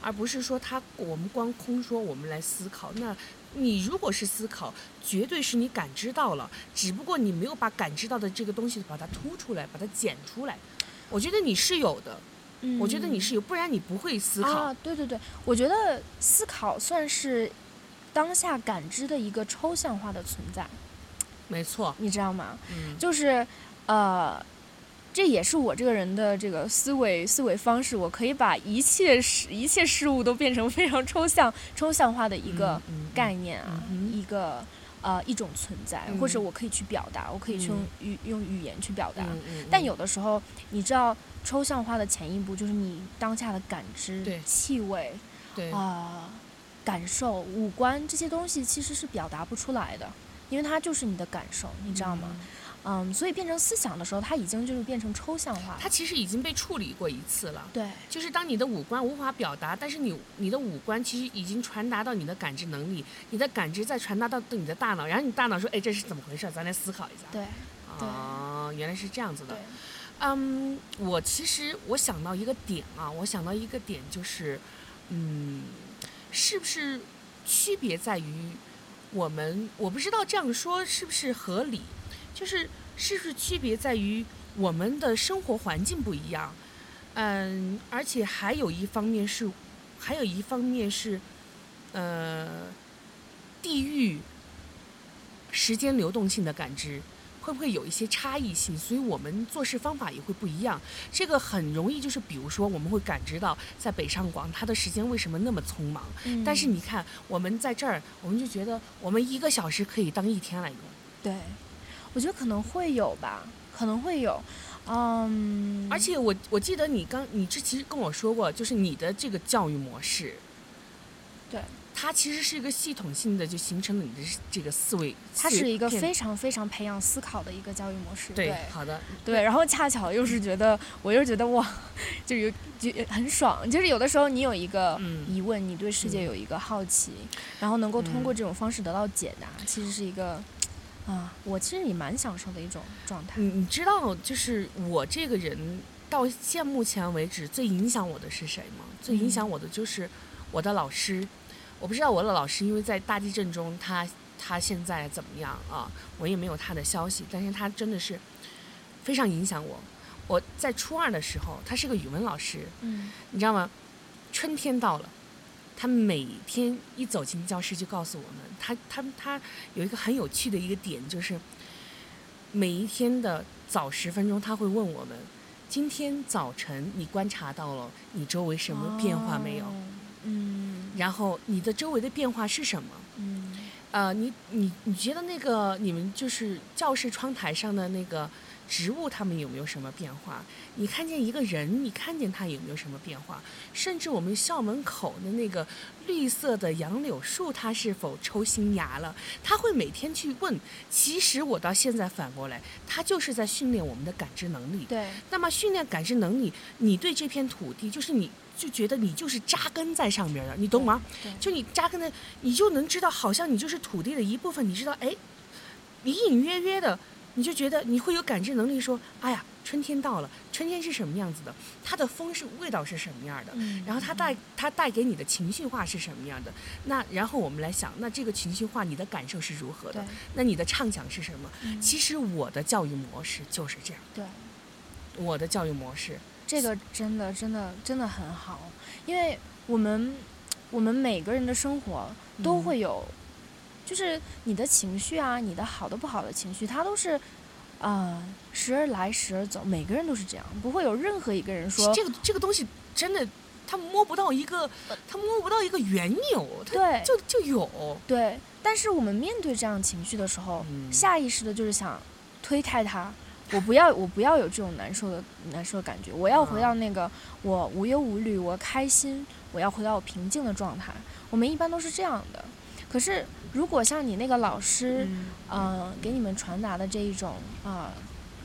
而不是说他我们光空说我们来思考。那你如果是思考，绝对是你感知到了，只不过你没有把感知到的这个东西把它突出来，把它剪出来。我觉得你是有的，我觉得你嗯是有，不然你不会思考。啊，对对对，我觉得思考算是当下感知的一个抽象化的存在，没错，你知道吗？嗯就是呃，这也是我这个人的这个思维思维方式，我可以把一切事一切事物都变成非常抽象抽象化的一个概念啊，一个。呃，一种存在，或者嗯。我可以去表达，我可以去用语、用语言去表达。但嗯有的时候，你知道，抽象化的前一步就是你当下的感知、气味，对。啊、感受、五官这些东西其实是表达不出来的，因为它就是你的感受，你知道吗？嗯，所以变成思想的时候，它已经就是变成抽象化了。它其实已经被处理过一次了。对就是当你的五官无法表达，但是你你的五官其实已经传达到你的感知能力，你的感知再传达到你的大脑，然后你大脑说，哎，这是怎么回事？咱来思考一下。对哦，原来是这样子的对。，嗯，我其实我想到一个点啊，我想到一个点就是，嗯，是不是区别在于我们？我不知道这样说是不是合理，就是是不是区别在于我们的生活环境不一样，嗯，而且还有一方面是，还有一方面是，呃，地域时间流动性的感知。会不会有一些差异性？所以我们做事方法也会不一样。这个很容易，就是比如说，我们会感知到在北上广，它的时间为什么那么匆忙？嗯但是你看，我们在这儿，我们就觉得我们一个小时可以当一天来用。对，我觉得可能会有吧，可能会有，嗯，而且我我记得你刚你之其实跟我说过，就是你的这个教育模式，对，它其实是一个系统性的，就形成了你的这个思维。它是一个非常非常培养思考的一个教育模式。对对好的，对，然后恰巧又是觉得，我又觉得哇，[laughs] 就有就很爽。就是有的时候你有一个嗯疑问，你对世界嗯有一个好奇，然后能够通过嗯这种方式得到解答，其实是一个啊，我其实也蛮享受的一种状态。你你知道，就是我这个人到现目前为止最影响我的是谁吗？最影响嗯我的就是我的老师。我不知道我的老师，因为在大地震中，他他现在怎么样啊？我也没有他的消息，但是他真的是非常影响我。我在初二的时候，他是个语文老师，嗯你知道吗？春天到了，他每天一走进教室就告诉我们，他他他有一个很有趣的一个点，就是每一天的早十分钟，他会问我们：今天早晨你观察到了你周围什么变化没有？哦嗯然后你的周围的变化是什么？嗯呃，你你你觉得那个你们就是教室窗台上的那个植物，它们有没有什么变化？你看见一个人，你看见他有没有什么变化？甚至我们校门口的那个绿色的杨柳树，它是否抽新芽了？他会每天去问。其实我到现在反过来，他就是在训练我们的感知能力。对那么训练感知能力，你对这片土地，就是你就觉得你就是扎根在上面的，你懂吗？对就你扎根在，你就能知道，好像你就是土地的一部分。你知道，哎，隐隐约约的，你就觉得你会有感知能力，说，哎呀，春天到了，春天是什么样子的？它的风是味道是什么样的？嗯然后它带它带给你的情绪化是什么样的？那然后我们来想，那这个情绪化你的感受是如何的？那你的畅想是什么？嗯其实我的教育模式就是这样，对。我的教育模式，这个真的真的真的很好，因为我们我们每个人的生活都嗯会有，就是你的情绪啊，你的好的不好的情绪，它都是，呃，时而来时而走，每个人都是这样，不会有任何一个人说这个这个东西真的，他摸不到一个，他摸不到一个缘由，对就就有。对，但是我们面对这样情绪的时候，嗯下意识的就是想推开它。我不要，我不要有这种难受的难受的感觉。我要回嗯到那个我无忧无虑，我开心，我要回到我平静的状态。我们一般都是这样的。可是如果像你那个老师，嗯呃，给你们传达的这一种呃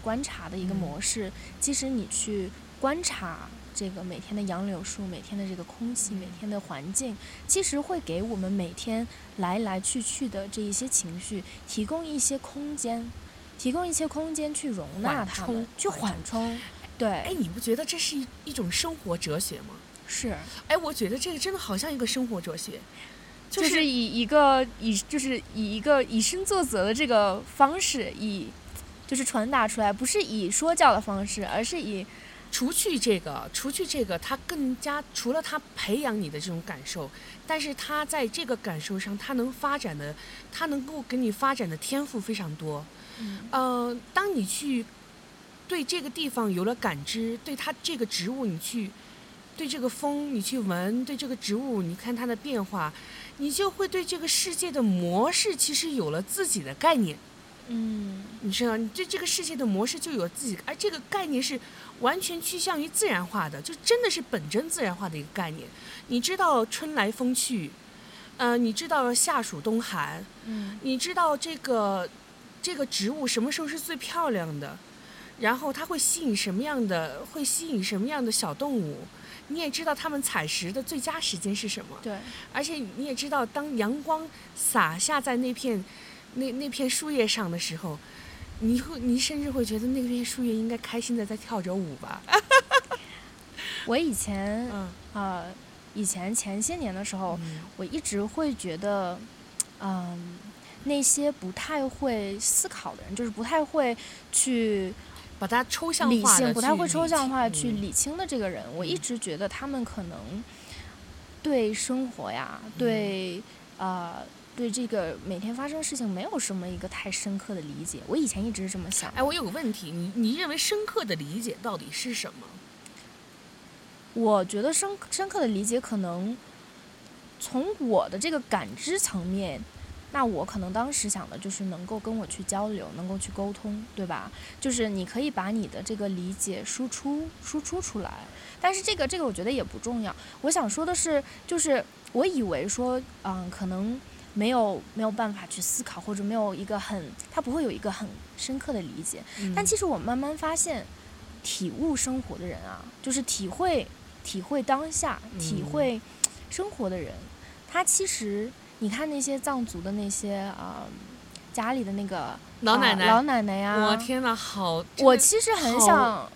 观察的一个嗯。模式，即使你去观察这个每天的杨柳树、每天的这个空气、每天的环境，其实会给我们每天来来去去的这一些情绪提供一些空间，提供一些空间去容纳它们冲，去缓缓冲。对，哎，你不觉得这是一一种生活哲学吗？是，哎，我觉得这个真的好像一个生活哲学，就就是以一个以就是以一个以身作则的这个方式，以就是传达出来，不是以说教的方式，而是以除去这个，除去这个，他更加除了他培养你的这种感受，但是他在这个感受上，他能发展的，他能够给你发展的天赋非常多。嗯呃，当你去对这个地方有了感知，对它这个植物你去，对这个风你去闻，对这个植物你看它的变化，你就会对这个世界的模式其实有了自己的概念。嗯你知道，你对这个世界的模式就有自己，而这个概念是完全趋向于自然化的，就真的是本真自然化的一个概念。你知道春来风去，呃，你知道夏暑冬寒，嗯你知道这个这个植物什么时候是最漂亮的，然后它会吸引什么样的，会吸引什么样的小动物。你也知道它们采食的最佳时间是什么，对，而且你也知道，当阳光洒下在那片那那片树叶上的时候，你会你甚至会觉得那片树叶应该开心的在跳着舞吧？[laughs] 我以前嗯。呃以前前些年的时候，嗯。我一直会觉得，嗯，那些不太会思考的人，就是不太会去把它抽象理性，化不太会抽象化去理理清的这个人，我一嗯直觉得他们可能对生活呀，对呃。对这个每天发生的事情没有什么一个太深刻的理解，我以前一直是这么想的。哎，我有个问题，你你认为深刻的理解到底是什么？我觉得深深刻的理解可能从我的这个感知层面，那我可能当时想的就是能够跟我去交流，能够去沟通，对吧？就是你可以把你的这个理解输出输出出来，但是这个这个我觉得也不重要。我想说的是，就是我以为说，嗯，可能没有没有办法去思考，或者没有一个很，他不会有一个很深刻的理解。但其实我慢慢发现，体悟生活的人啊，就是体会体会当下、体嗯会生活的人，他其实你看那些藏族的那些啊、家里的那个老奶奶，啊老奶奶呀、我天呐，好，我其实很想，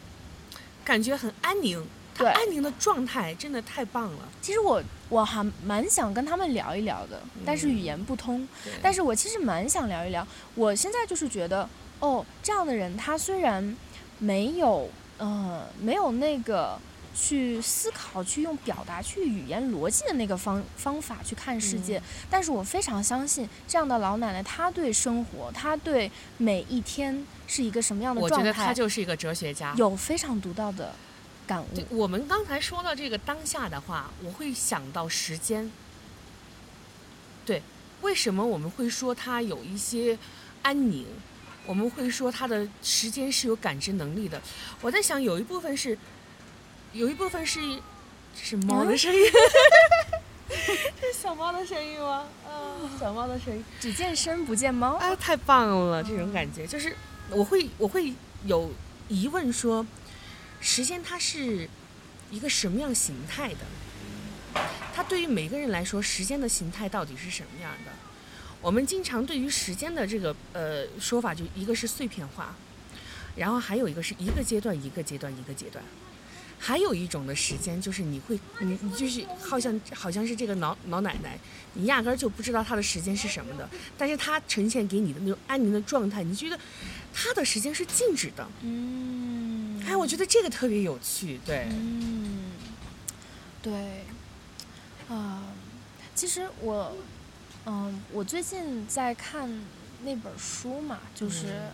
感觉很安宁，对安宁的状态真的太棒了。其实我我还蛮想跟他们聊一聊的，但是语言不通。对但是我其实蛮想聊一聊，我现在就是觉得，哦，这样的人他虽然没有，呃，没有那个去思考、去用表达、去语言逻辑的那个方方法去看世界，嗯但是我非常相信这样的老奶奶，她对生活，她对每一天是一个什么样的状态我觉得她就是一个哲学家。有非常独到的感悟。我们刚才说到这个当下的话，我会想到时间。对，为什么我们会说它有一些安宁？我们会说它的时间是有感知能力的。我在想，有一部分是，有一部分是，这是猫的声音，这 [laughs] 是小猫的声音吗？啊，小猫的声音。只见身不见猫。啊，太棒了！这种感觉就是，我会我会有疑问说，时间它是一个什么样形态的？它对于每个人来说，时间的形态到底是什么样的？我们经常对于时间的这个呃说法，就一个是碎片化，然后还有一个是一个阶段一个阶段一个阶段，还有一种的时间就是你会你你就是好像好像是这个老老奶奶，你压根儿就不知道她的时间是什么的，但是她呈现给你的那种安宁的状态，你觉得她的时间是静止的。嗯，哎，我觉得这个特别有趣，对，嗯，对，啊、其实我，嗯，我最近在看那本书嘛，就是，嗯，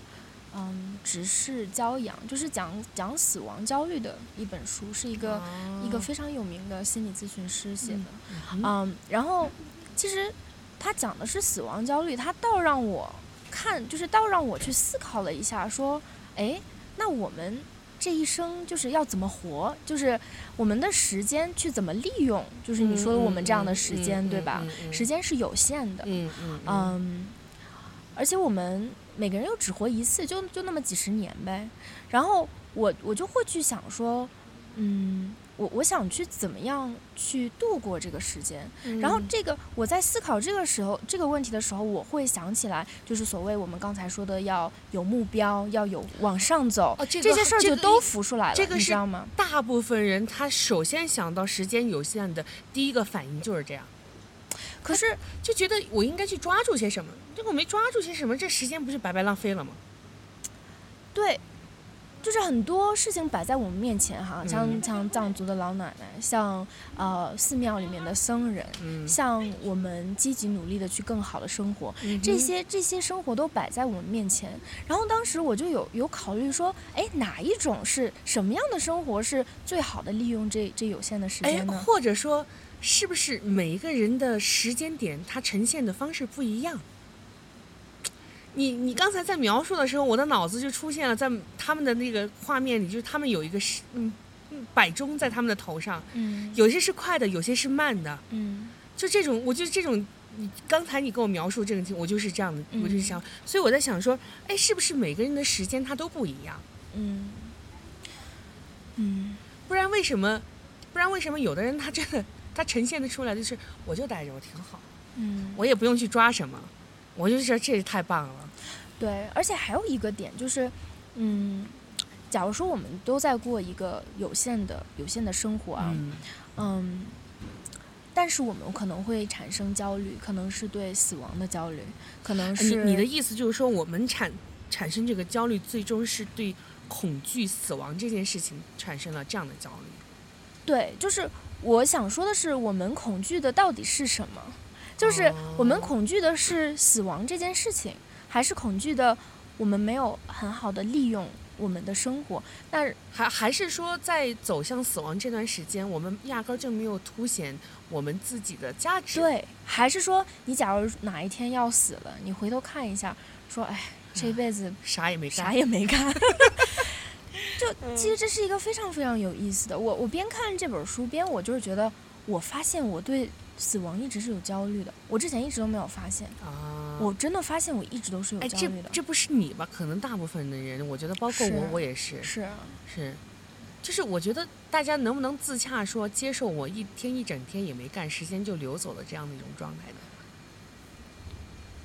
直视骄阳，就是讲讲死亡焦虑的一本书，是一个、一个哦非常有名的心理咨询师写的。嗯嗯，然后其实他讲的是死亡焦虑，他倒让我看，就是倒让我去思考了一下，说，哎，那我们这一生就是要怎么活，就是我们的时间去怎么利用，就是你说的我们这样的时间，对吧？时间是有限的，嗯嗯嗯。嗯，而且我们每个人又只活一次，就就那么几十年呗。然后我我就会去想说，嗯，我我想去怎么样去度过这个时间。然后嗯这个我在思考这个时候这个问题的时候，我会想起来，就是所谓我们刚才说的要有目标，要有往上走，哦这个些事儿就都浮出来了，这个是你知道吗？大部分人他首先想到时间有限的第一个反应就是这样，可是就觉得我应该去抓住些什么，结果没抓住些什么，这时间不是白白浪费了吗？对，就是很多事情摆在我们面前哈，像嗯像藏族的老奶奶，像呃寺庙里面的僧人，嗯，像我们积极努力的去更好的生活，嗯这些这些生活都摆在我们面前。然后当时我就有有考虑说，哎，哪一种是什么样的生活是最好的利用这这有限的时哎间，呢？或者说，是不是每一个人的时间点，它呈现的方式不一样？你你刚才在描述的时候，我的脑子就出现了，在他们的那个画面里，就是他们有一个是嗯嗯摆钟在他们的头上，嗯有些是快的，有些是慢的，嗯就这种，我就这种。你刚才你跟我描述这个情，我就是这样的，我就是嗯想，所以我在想说，哎，是不是每个人的时间它都不一样？嗯嗯不然为什么？不然为什么有的人他真的他呈现的出来就是我就待着我挺好，嗯，我也不用去抓什么，我就觉得这也太棒了。对，而且还有一个点就是，嗯，假如说我们都在过一个有限的有限的生活啊，嗯嗯，但是我们可能会产生焦虑，可能是对死亡的焦虑，可能你是你的意思就是说，我们产产生这个焦虑，最终是对恐惧死亡这件事情产生了这样的焦虑。对，就是我想说的是，我们恐惧的到底是什么？就是我们哦恐惧的是死亡这件事情，还是恐惧的我们没有很好的利用我们的生活？那还还是说，在走向死亡这段时间，我们压根儿就没有凸显我们自己的价值。对，还是说你假如哪一天要死了，你回头看一下，说哎，这辈子啥也没干。啥也没干。[laughs] 就其实这是一个非常非常有意思的。我我边看这本书边，我就是觉得，我发现我对死亡一直是有焦虑的。我之前一直都没有发现，啊，我真的发现我一直都是有焦虑的。这不是你吧？可能大部分的人，我觉得包括我，我也是，是啊，是，就是我觉得大家能不能自洽说接受我一天一整天也没干，时间就流走了这样的一种状态呢？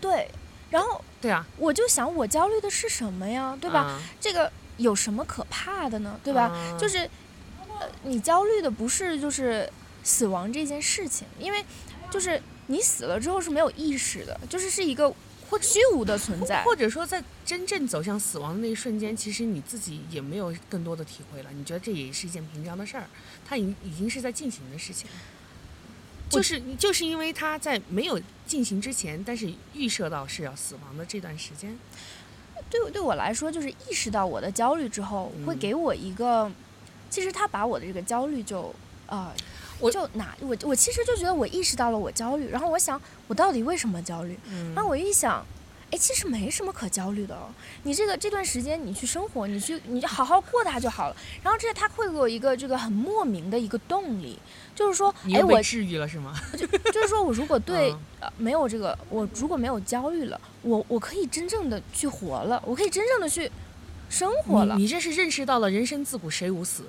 对。然后对啊，我就想，我焦虑的是什么呀？对吧？啊这个有什么可怕的呢？对吧？啊就是，呃，你焦虑的不是就是死亡这件事情，因为就是你死了之后是没有意识的，就是是一个或虚无的存在。或者说在真正走向死亡的那一瞬间，其实你自己也没有更多的体会了，你觉得这也是一件平常的事儿，它已已经是在进行的事情了。就是你就是因为他在没有进行之前，但是预设到是要死亡的这段时间，对对我来说，就是意识到我的焦虑之后，会嗯给我一个，其实他把我的这个焦虑就呃。我就拿我我其实就觉得我意识到了我焦虑，然后我想我到底为什么焦虑？嗯然后我一想，哎，其实没什么可焦虑的哦。你这个这段时间你去生活，你去你就好好过它就好了。然后这他会给我一个这个很莫名的一个动力，就是说，哎，我治愈了是吗？就就是说我如果对、嗯呃没有这个，我如果没有焦虑了，我我可以真正的去活了，我可以真正的去生活了。你你这是认识到了人生自古谁无死，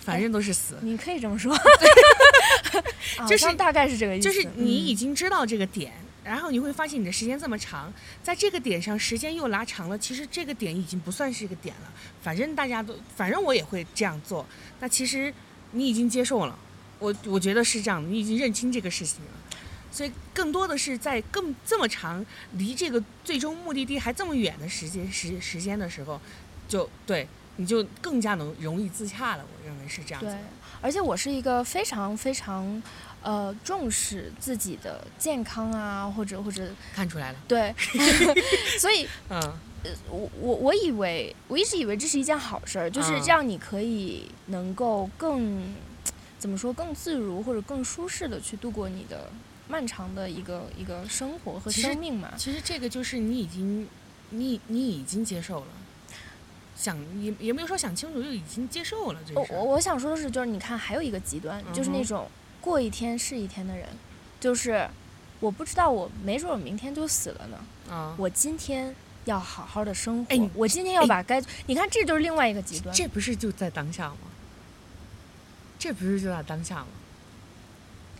反正都是死。你可以这么说，[laughs] 啊就是大概是这个意思。就是你已嗯经知道这个点，然后你会发现你的时间这么长，在这个点上时间又拉长了，其实这个点已经不算是一个点了。反正大家都，反正我也会这样做。那其实你已经接受了，我我觉得是这样的，你已经认清这个事情了。所以更多的是在更这么长，离这个最终目的地还这么远的时间时时间的时候，就对你就更加能容易自洽了。我认为是这样子而且我是一个非常非常呃重视自己的健康啊，或者或者看出来了，对，[laughs] 所以嗯我我我以为我一直以为这是一件好事儿，就是嗯这样你可以能够更怎么说更自如或者更舒适的去度过你的漫长的一个一个生活和生命嘛。其实这个就是你已经，你你已经接受了，想也也没有说想清楚，就已经接受了这个事儿。我想说的是，就是你看还有一个极端，就是那种过一天是一天的人，就是我不知道我没准我明天就死了呢。啊，我今天要好好的生活，哎我今天要哎把该，你看这就是另外一个极端。这不是就在当下吗？这不是就在当下吗？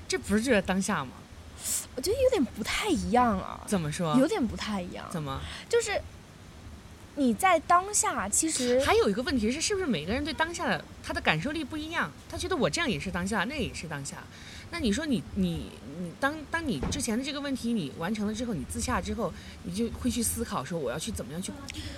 这不是就在当下吗？我觉得有点不太一样啊，怎么说？有点不太一样。怎么？就是你在当下，其实还有一个问题是，是不是每个人对当下的他的感受力不一样？他觉得我这样也是当下，那也是当下。那你说你你你当当你之前的这个问题你完成了之后，你自洽之后，你就会去思考说我要去怎么样去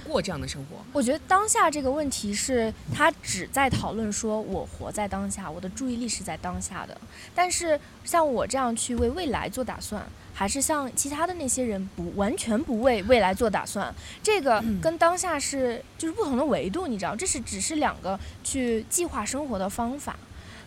过这样的生活。我觉得当下这个问题是，他只在讨论说我活在当下，我的注意力是在当下的。但是像我这样去为未来做打算，还是像其他的那些人不完全不为未来做打算，这个跟当下是就是不同的维度，你知道，这是只是两个去计划生活的方法。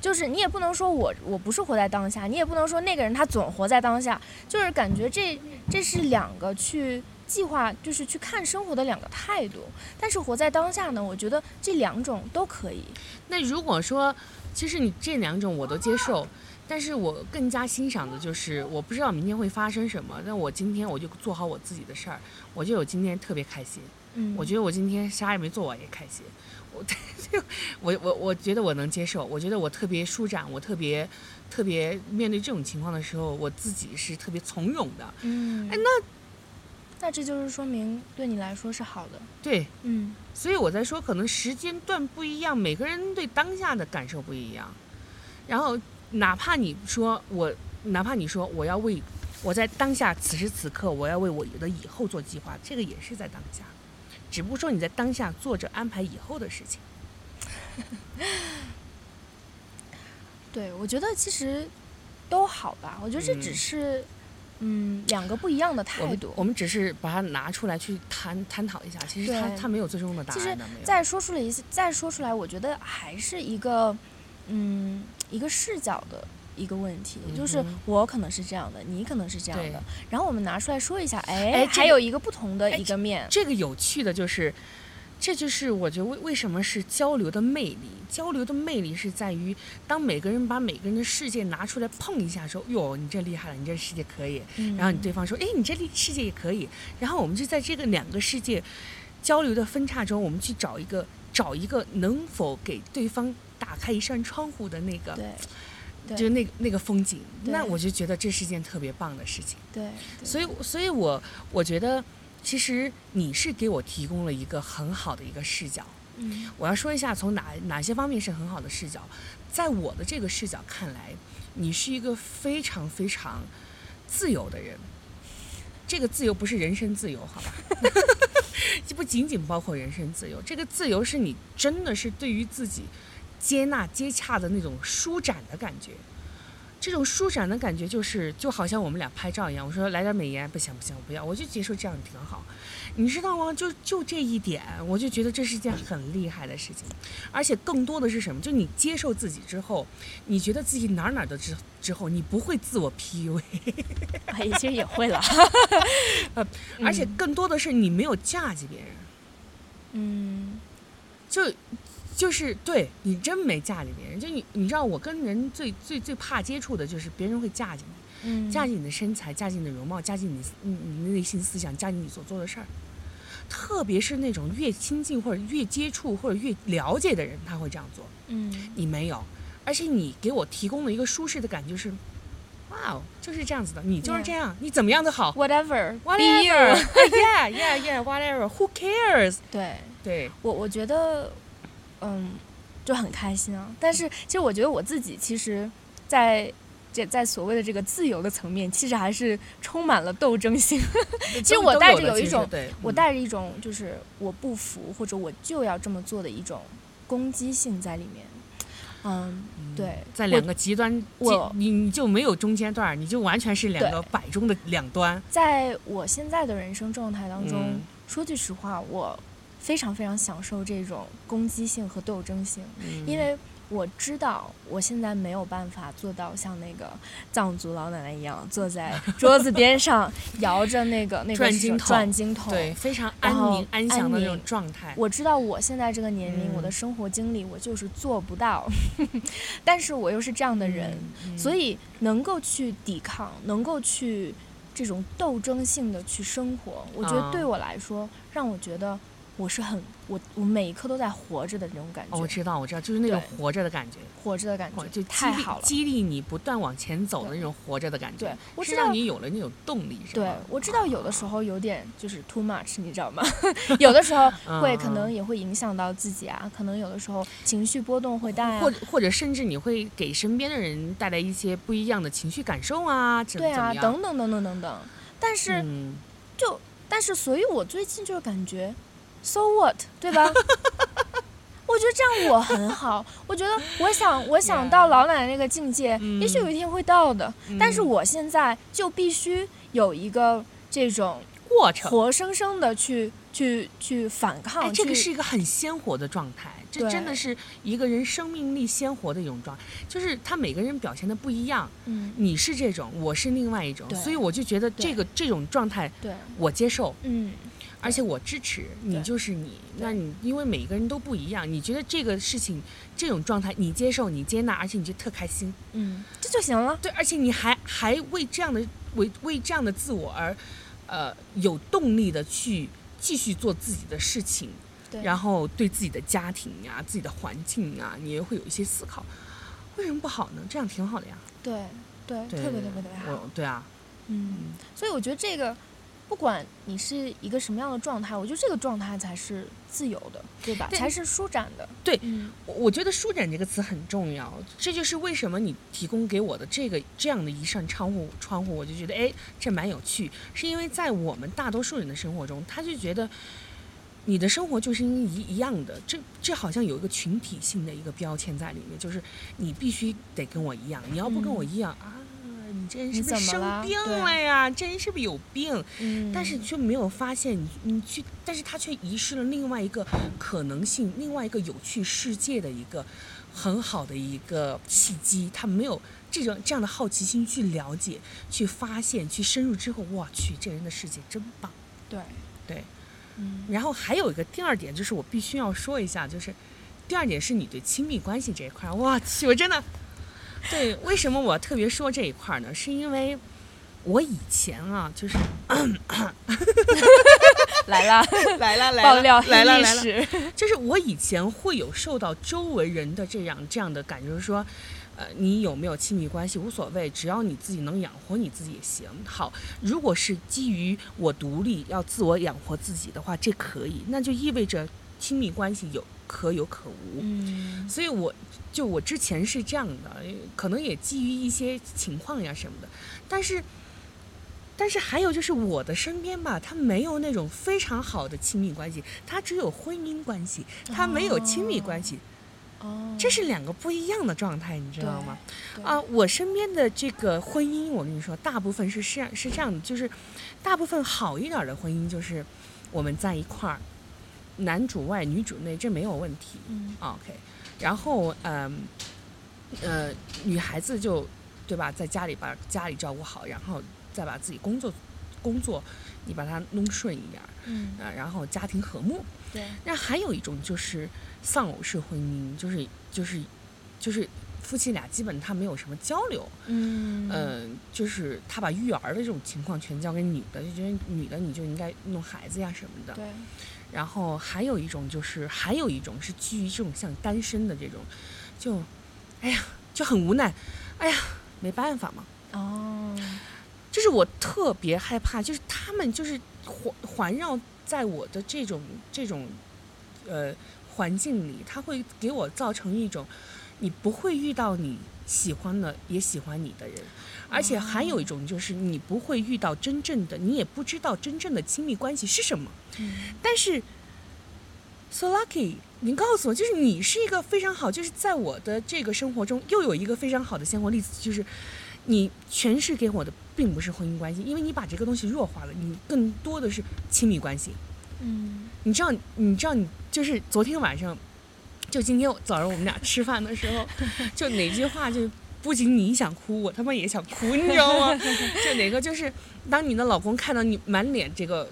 就是你也不能说我我不是活在当下，你也不能说那个人他总活在当下，就是感觉这这是两个去计划，就是去看生活的两个态度。但是活在当下呢，我觉得这两种都可以。那如果说，其实你这两种我都接受，但是我更加欣赏的就是，我不知道明天会发生什么，但我今天我就做好我自己的事儿，我就有今天特别开心。嗯，我觉得我今天啥也没做，我也开心。我 [laughs] 我我我觉得我能接受，我觉得我特别舒展，我特别特别面对这种情况的时候，我自己是特别从容的。嗯，哎，那那这就是说明对你来说是好的。对，嗯所以我在说，可能时间段不一样，每个人对当下的感受不一样。然后，哪怕你说我，哪怕你说我要为我在当下此时此刻，我要为我的以后做计划，这个也是在当下。只不过说你在当下做着安排以后的事情。[laughs] 对，我觉得其实都好吧。我觉得这只嗯是嗯两个不一样的态度。们我们只是把它拿出来去探探讨一下，其实它对它没有最终的答案其实。再说出来一次，再说出来，我觉得还是一个嗯一个视角的。一个问题就是我可能是这样的，你可能是这样的，然后我们拿出来说一下，哎，哎还有一个不同的哎一个面，这个有趣的就是，这就是我觉得为为什么是交流的魅力。交流的魅力是在于，当每个人把每个人的世界拿出来碰一下的时候，哟，你这厉害了，你这世界可以。嗯然后你对方说，哎，你这里世界也可以。然后我们就在这个两个世界交流的分叉中，我们去找一个找一个能否给对方打开一扇窗户的那个，对对就是那个那个风景。那我就觉得这是件特别棒的事情。对，对所以，所以我我觉得，其实你是给我提供了一个很好的一个视角。嗯我要说一下，从哪哪些方面是很好的视角。在我的这个视角看来，你是一个非常非常自由的人。这个自由不是人身自由，好吧？这 [laughs] [laughs] 不仅仅包括人身自由，这个自由是你真的是对于自己接纳接洽的那种舒展的感觉。这种舒展的感觉就是，就好像我们俩拍照一样。我说来点美颜，不行不行，我不要，我就接受这样挺好。你知道吗？就就这一点，我就觉得这是一件很厉害的事情。而且更多的是什么？就你接受自己之后，你觉得自己哪儿哪儿的之之后，你不会自我 PUA，[laughs] 哎，其实也会了，[laughs] 而且更多的是你没有架击别人，嗯就就是对你真没嫁给别人。就你你知道，我跟人最最最怕接触的就是别人会嫁进你。嗯，嫁进你的身材，嫁进你的容貌，嫁进你你你的内心思想，嫁进你所做的事儿。特别是那种越亲近或者越接触或者越了解的人，他会这样做。嗯你没有，而且你给我提供了一个舒适的感觉是，哇哦，就是这样子的，你就是 Yeah 这样你怎么样都好 whatever be，whatever，you，yeah [laughs] yeah yeah，whatever，who cares？对。对，我我觉得，嗯，就很开心啊。但是其实我觉得我自己其实在，这在所谓的这个自由的层面，其实还是充满了斗争性。[laughs] 其实我带着有一种我带着一种就是我不服或者我就要这么做的一种攻击性在里面。嗯，对，在两个极端，我你你就没有中间段儿，你就完全是两个对摆中的两端。在我现在的人生状态当中，嗯说句实话，我非常非常享受这种攻击性和斗争性。嗯因为我知道我现在没有办法做到像那个藏族老奶奶一样坐在 [laughs] 桌子边上摇着那个那个转经筒转经筒。对，非常安宁安详的那种状态。我知道我现在这个年龄，嗯我的生活经历，我就是做不到，[laughs] 但是我又是这样的人，嗯所以能够去抵抗，能够去这种斗争性的去生活，我觉得啊对我来说，让我觉得我是很我我每一刻都在活着的那种感觉，哦，我知道，我知道，就是那种活着的感觉，活着的感觉，就太好了。激励你不断往前走的那种活着的感觉。对我是知道让你有了那种动力，是对，我知道有的时候有点就是 too much，你知道吗？[laughs] 有的时候 [laughs] 会可能嗯也会影响到自己啊，可能有的时候情绪波动会大呀、或者或者甚至你会给身边的人带来一些不一样的情绪感受啊，怎对啊？等等等等等等。但是、嗯，就但是，所以我最近就是感觉，so what，对吧？[laughs] 我觉得这样我很好，我觉得我想我想到老奶奶那个境界嗯也许有一天会到的，但是嗯我现在就必须有一个这种过程。活生生的去去去反抗，哎，这个是一个很鲜活的状态，这真的是一个人生命力鲜活的一种状态，就是他每个人表现的不一样，嗯，你是这种，我是另外一种，所以我就觉得这个这种状态对，我接受，嗯，而且我支持，你就是你。那你因为每一个人都不一样，你觉得这个事情这种状态你接受，你接纳，而且你就特开心，嗯，这就行了。对，而且你还还为这样的为为这样的自我而，呃，有动力的去继续做自己的事情，对，然后对自己的家庭呀、自己的环境啊，你也会有一些思考。为什么不好呢？这样挺好的呀。对对，对，特别特别特别好。对啊，嗯，所以我觉得这个，不管你是一个什么样的状态，我觉得这个状态才是自由的，对吧？对才是舒展的。对嗯我我觉得“舒展”这个词很重要，这就是为什么你提供给我的这个这样的一扇窗户，窗户我就觉得哎，这蛮有趣，是因为在我们大多数人的生活中，他就觉得你的生活就是一一样的，这这好像有一个群体性的一个标签在里面，就是你必须得跟我一样，你要不跟我一样、啊，你这人是不是生病了呀？这人是不是有病？嗯，但是却没有发现你，你去，但是他却遗失了另外一个可能性，另外一个有趣世界的一个很好的一个契机，他没有这种这样的好奇心去了解、去发现、去深入之后，我去，这人的世界真棒。对，对，嗯然后还有一个第二点，就是我必须要说一下，就是第二点是你对亲密关系这一块儿，我去，我真的，对，为什么我特别说这一块儿呢？是因为我以前啊，就是 [laughs] [laughs] 来了，来了来爆料来了来了，就是我以前会有受到周围人的这样这样的感觉，就是说，呃，你有没有亲密关系无所谓，只要你自己能养活你自己也行。好，如果是基于我独立要自我养活自己的话，这可以，那就意味着亲密关系有可有可无。嗯所以我就我之前是这样的，可能也基于一些情况呀什么的，但是。但是还有就是我的身边吧，他没有那种非常好的亲密关系，他只有婚姻关系，他没有亲密关系，哦，这是两个不一样的状态，你知道吗？啊，我身边的这个婚姻，我跟你说，大部分是是是这样的，就是大部分好一点的婚姻，就是我们在一块儿，男主外女主内，这没有问题。嗯。OK，然后嗯呃，女孩子就对吧，在家里把家里照顾好，然后再把自己工作工作你把它弄顺一点儿。嗯，啊，然后家庭和睦。对，那还有一种就是丧偶式婚姻，就是就是就是夫妻俩基本他没有什么交流，嗯。嗯、就是他把育儿的这种情况全交给女的，就觉得女的你就应该弄孩子呀什么的。对，然后还有一种就是，还有一种是基于这种像单身的这种，就，哎呀，就很无奈，哎呀，没办法嘛。哦，就是我特别害怕，就是他们就是环环绕在我的这种这种呃环境里，他会给我造成一种你不会遇到你喜欢的也喜欢你的人，而且还有一种就是你不会遇到真正的，你也不知道真正的亲密关系是什么。嗯但是，so lucky，你告诉我，就是你是一个非常好，就是在我的这个生活中又有一个非常好的鲜活例子，就是你诠释给我的并不是婚姻关系，因为你把这个东西弱化了，你更多的是亲密关系。嗯你知道，你知道，你就是昨天晚上，就今天早上我们俩吃饭的时候，[laughs] 就哪句话就。不仅你想哭，我他妈也想哭，你知道吗？[laughs] 就哪个就是，当你的老公看到你满脸这个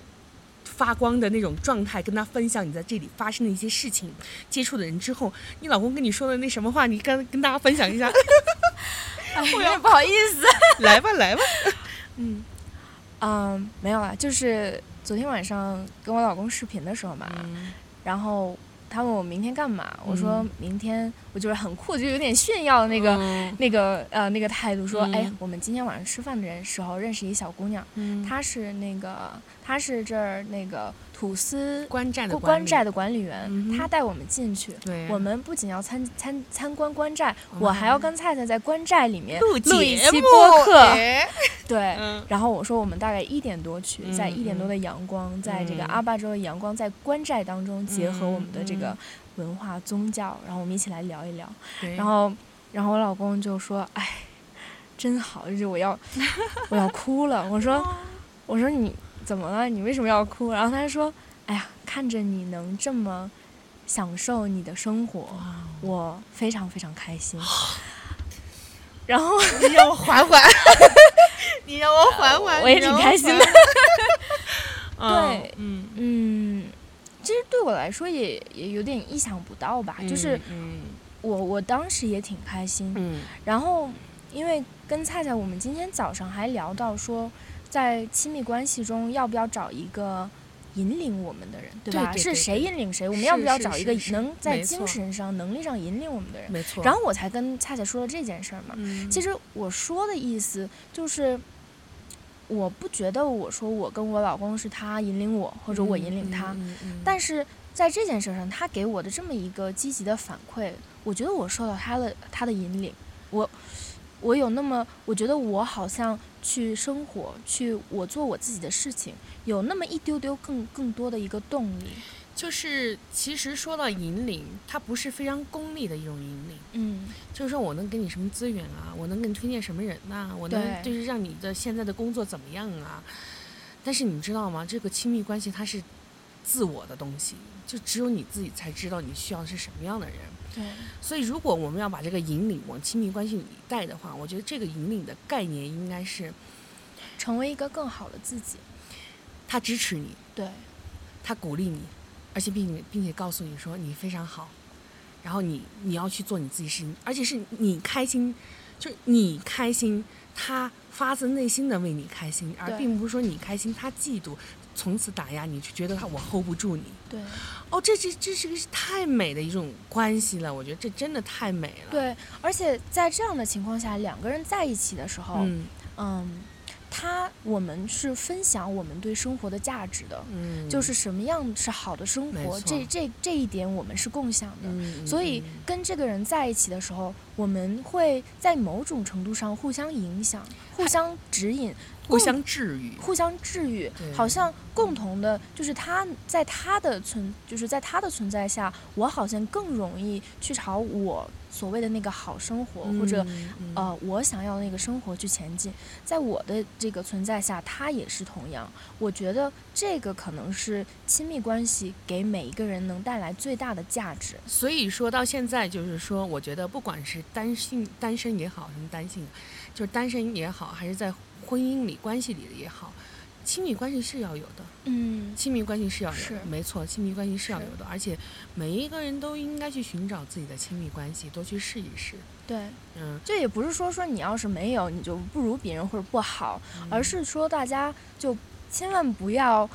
发光的那种状态，跟他分享你在这里发生的一些事情、接触的人之后，你老公跟你说的那什么话，你跟跟大家分享一下，[laughs] 我，有点不好意思。来吧，来吧。嗯，嗯，没有啊，就是昨天晚上跟我老公视频的时候嘛，嗯然后他问我明天干嘛，我说嗯明天我就是很酷，就有点炫耀的那个、嗯那个呃那个态度，说，哎嗯，我们今天晚上吃饭的人时候认识一小姑娘，嗯。她是那个她是这儿那个土司关寨的管理。员，嗯哼。她带我们进去。对，我们不仅要参参参观关寨，我还我还要跟菜菜在关寨里面录录一期播客。哎。对，嗯。然后我说我们大概一点多去，在嗯。一点多的阳光，在这个嗯阿坝州的阳光，在关寨当中结合我们的这个嗯。文化宗教，然后我们一起来聊一聊。然后，然后我老公就说：“哎，真好，就是我要 [laughs] 我要哭了。”我说：“我说你怎么了？你为什么要哭？”然后他说：“哎呀，看着你能这么享受你的生活，我非常非常开心。[sighs] ”然后你让我缓缓，[laughs] 你让我缓缓，我也挺开心的。[laughs] 对嗯，嗯，其实对我来说也也有点意想不到吧，就是嗯我我当时也挺开心，嗯然后因为跟菜菜，我们今天早上还聊到说，在亲密关系中要不要找一个引领我们的人，对吧？对对对是谁引领谁？我们要不要找一个能在精神上、能力上引领我们的人？没错。然后我才跟菜菜说了这件事儿嘛。嗯，其实我说的意思就是，我不觉得我说我跟我老公是他引领我，或者我引领他，嗯，嗯但是在这件事上，他给我的这么一个积极的反馈，我觉得我受到他的他的引领，我我有那么，我觉得我好像去生活，去我做我自己的事情，有那么一丢丢更更多的一个动力。就是其实说到引领，它不是非常功利的一种引领，嗯就是说我能给你什么资源啊，我能给你推荐什么人呐、我能就是让你的现在的工作怎么样啊？但是你知道吗？这个亲密关系它是自我的东西，就只有你自己才知道你需要的是什么样的人。对，所以，如果我们要把这个引领往亲密关系里带的话，我觉得这个引领的概念应该是成为一个更好的自己。他支持你，对，他鼓励你，而且并并且告诉你说你非常好，然后你你要去做你自己事情，而且是你开心，就是你开心，他发自内心的为你开心，而并不是说你开心他嫉妒，从此打压你，就觉得他我 hold 不住你。对，哦，这这这是个太美的一种关系了，我觉得这真的太美了。，对，而且在这样的情况下，两个人在一起的时候，嗯嗯，他我们是分享我们对生活的价值的，嗯，就是什么样是好的生活，这这这一点我们是共享的。嗯，所以嗯跟这个人在一起的时候，我们会在某种程度上互相影响、互相指引、互相治愈。互相治愈，好像共同的，就是他在他的存，就是在他的存在下，我好像更容易去朝我所谓的那个好生活，或者呃我想要的那个生活去前进。在我的这个存在下，他也是同样。我觉得这个可能是亲密关系给每一个人能带来最大的价值。所以说到现在，就是说，我觉得不管是单性单身也好，什么单性，就是单身也好，还是在婚姻里关系里的也好，亲密关系是要有的，嗯，亲密关系是要有是。的，没错，亲密关系是要有的，而且每一个人都应该去寻找自己的亲密关系，多去试一试。对，嗯，这也不是说说你要是没有，你就不如别人或者不好，而是说大家就千万不要，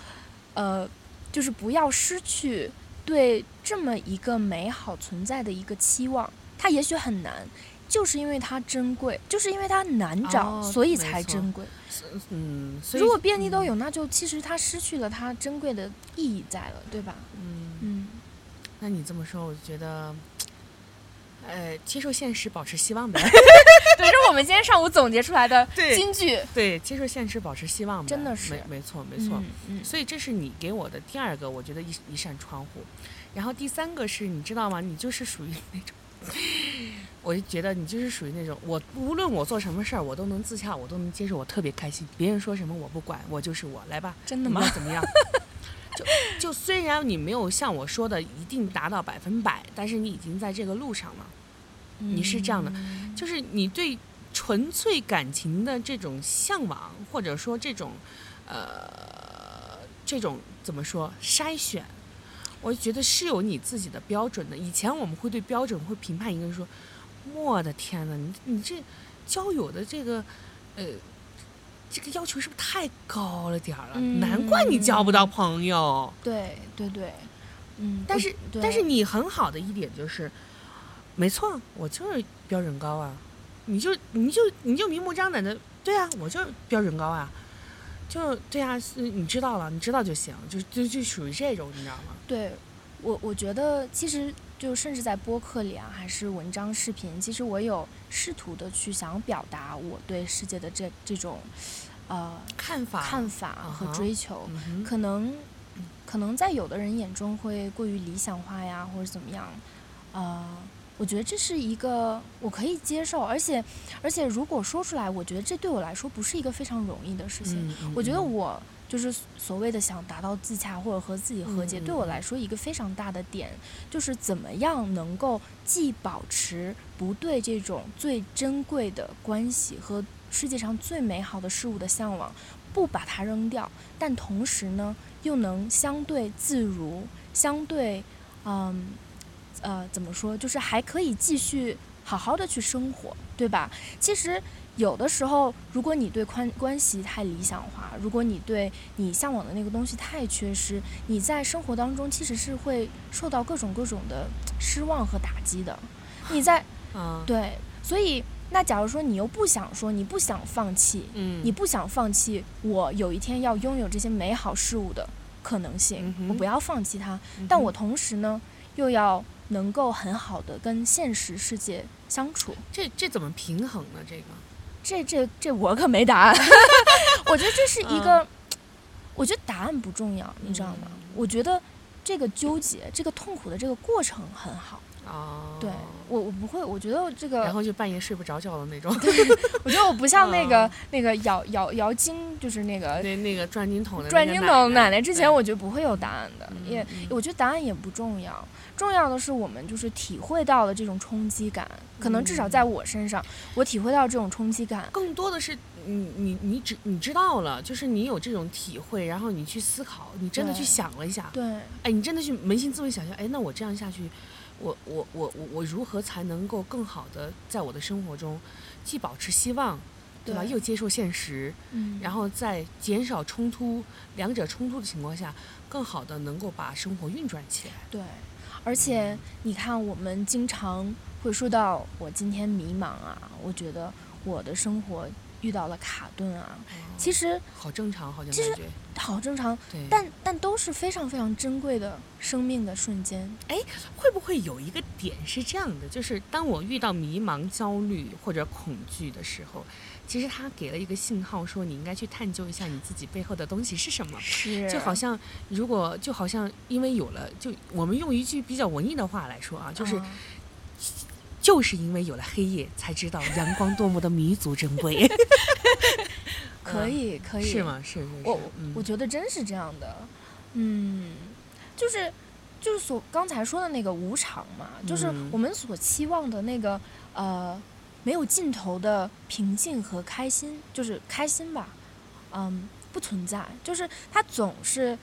呃，就是不要失去对这么一个美好存在的一个期望。它也许很难，就是因为它珍贵，就是因为它难找，哦所以才珍贵。嗯，所以如果遍地都嗯有，那就其实它失去了它珍贵的意义在了，对吧？嗯，嗯，那你这么说，我就觉得，呃，接受现实，保持希望呗。[laughs] 对，这是我们今天上午总结出来的 [laughs] 金句。对，接受现实，保持希望呗。真的是没没错，没错。嗯嗯所以这是你给我的第二个，我觉得一一扇窗户。然后第三个是你知道吗？你就是属于那种，我就觉得你就是属于那种，我无论我做什么事儿，我都能自洽，我都能接受，我特别开心。别人说什么我不管，我就是我，来吧，真的吗？怎么样？就就虽然你没有像我说的一定达到百分百，但是你已经在这个路上了。你是这样的嗯就是你对纯粹感情的这种向往，或者说这种，呃，这种怎么说筛选，我觉得是有你自己的标准的。以前我们会对标准会评判一个人说，我的天呐，你你这交友的这个，呃。这个要求是不是太高了点儿了？嗯难怪你交不到朋友。对对对，嗯，但是但是你很好的一点就是，没错，我就是标准高啊，你就你就你就明目张胆的，对啊，我就是标准高啊，就对啊，你知道了，你知道就行，就就就属于这种，你知道吗？对我，我觉得其实就甚至在播客里啊，还是文章、视频，其实我有试图的去想表达我对世界的这这种呃看法看法和追求。可能可能在有的人眼中会过于理想化呀，或者怎么样，呃，我觉得这是一个我可以接受，而且而且如果说出来，我觉得这对我来说不是一个非常容易的事情。嗯嗯我觉得嗯我就是所谓的想达到自洽或者和自己和解，对我嗯来说一个非常大的点，就是怎么样能够既保持不对这种最珍贵的关系和世界上最美好的事物的向往，不把它扔掉，但同时呢，又能相对自如，相对，嗯，呃，怎么说，就是还可以继续好好的去生活，对吧？其实有的时候，如果你对关关系太理想化，如果你对你向往的那个东西太缺失，你在生活当中其实是会受到各种各种的失望和打击的。你在啊，[laughs] 对，所以那假如说你又不想说，你不想放弃，嗯，你不想放弃我有一天要拥有这些美好事物的可能性，嗯我不要放弃它，嗯但我同时呢又要能够很好的跟现实世界相处。这这怎么平衡呢？这个这这这我可没答案，[laughs] 我觉得这是一个，我觉得答案不重要，你知道吗？嗯我觉得这个纠结、这个痛苦的这个过程很好。哦，对我，我不会，我觉得这个然后就半夜睡不着觉的那种，[laughs] 我觉得我不像那个、嗯那个姚姚姚金，就是那个那那个转经筒转经筒奶奶之前，我觉得不会有答案的，嗯也嗯我觉得答案也不重要，重要的是我们就是体会到了这种冲击感，可能至少嗯在我身上，我体会到这种冲击感。更多的是你你你知你知道了，就是你有这种体会，然后你去思考，你真的去想了一下，对哎，你真的去扪心自问想想，哎，那我这样下去，我我我我我如何才能够更好的在我的生活中，既保持希望，对吧？对又接受现实，嗯，然后在减少冲突、两者冲突的情况下，更好的能够把生活运转起来。对，而且你看，我们经常会说到我今天迷茫啊，我觉得我的生活遇到了卡顿啊，其实好正常，好像其实感觉。好正常，但但都是非常非常珍贵的生命的瞬间。哎会不会有一个点是这样的，就是当我遇到迷茫、焦虑或者恐惧的时候，其实他给了一个信号，说你应该去探究一下你自己背后的东西是什么。是。就好像，如果就好像，因为有了，就我们用一句比较文艺的话来说啊，就是、啊就是因为有了黑夜，才知道阳光多么的弥足珍贵，[laughs] 可以可以。是？吗？是是是，我嗯。我觉得真是这样的，嗯，就是就是所刚才说的那个无常嘛，就是嗯。我们所期望的那个呃没有尽头的平静和开心，就是开心吧，嗯，不存在，就是它总是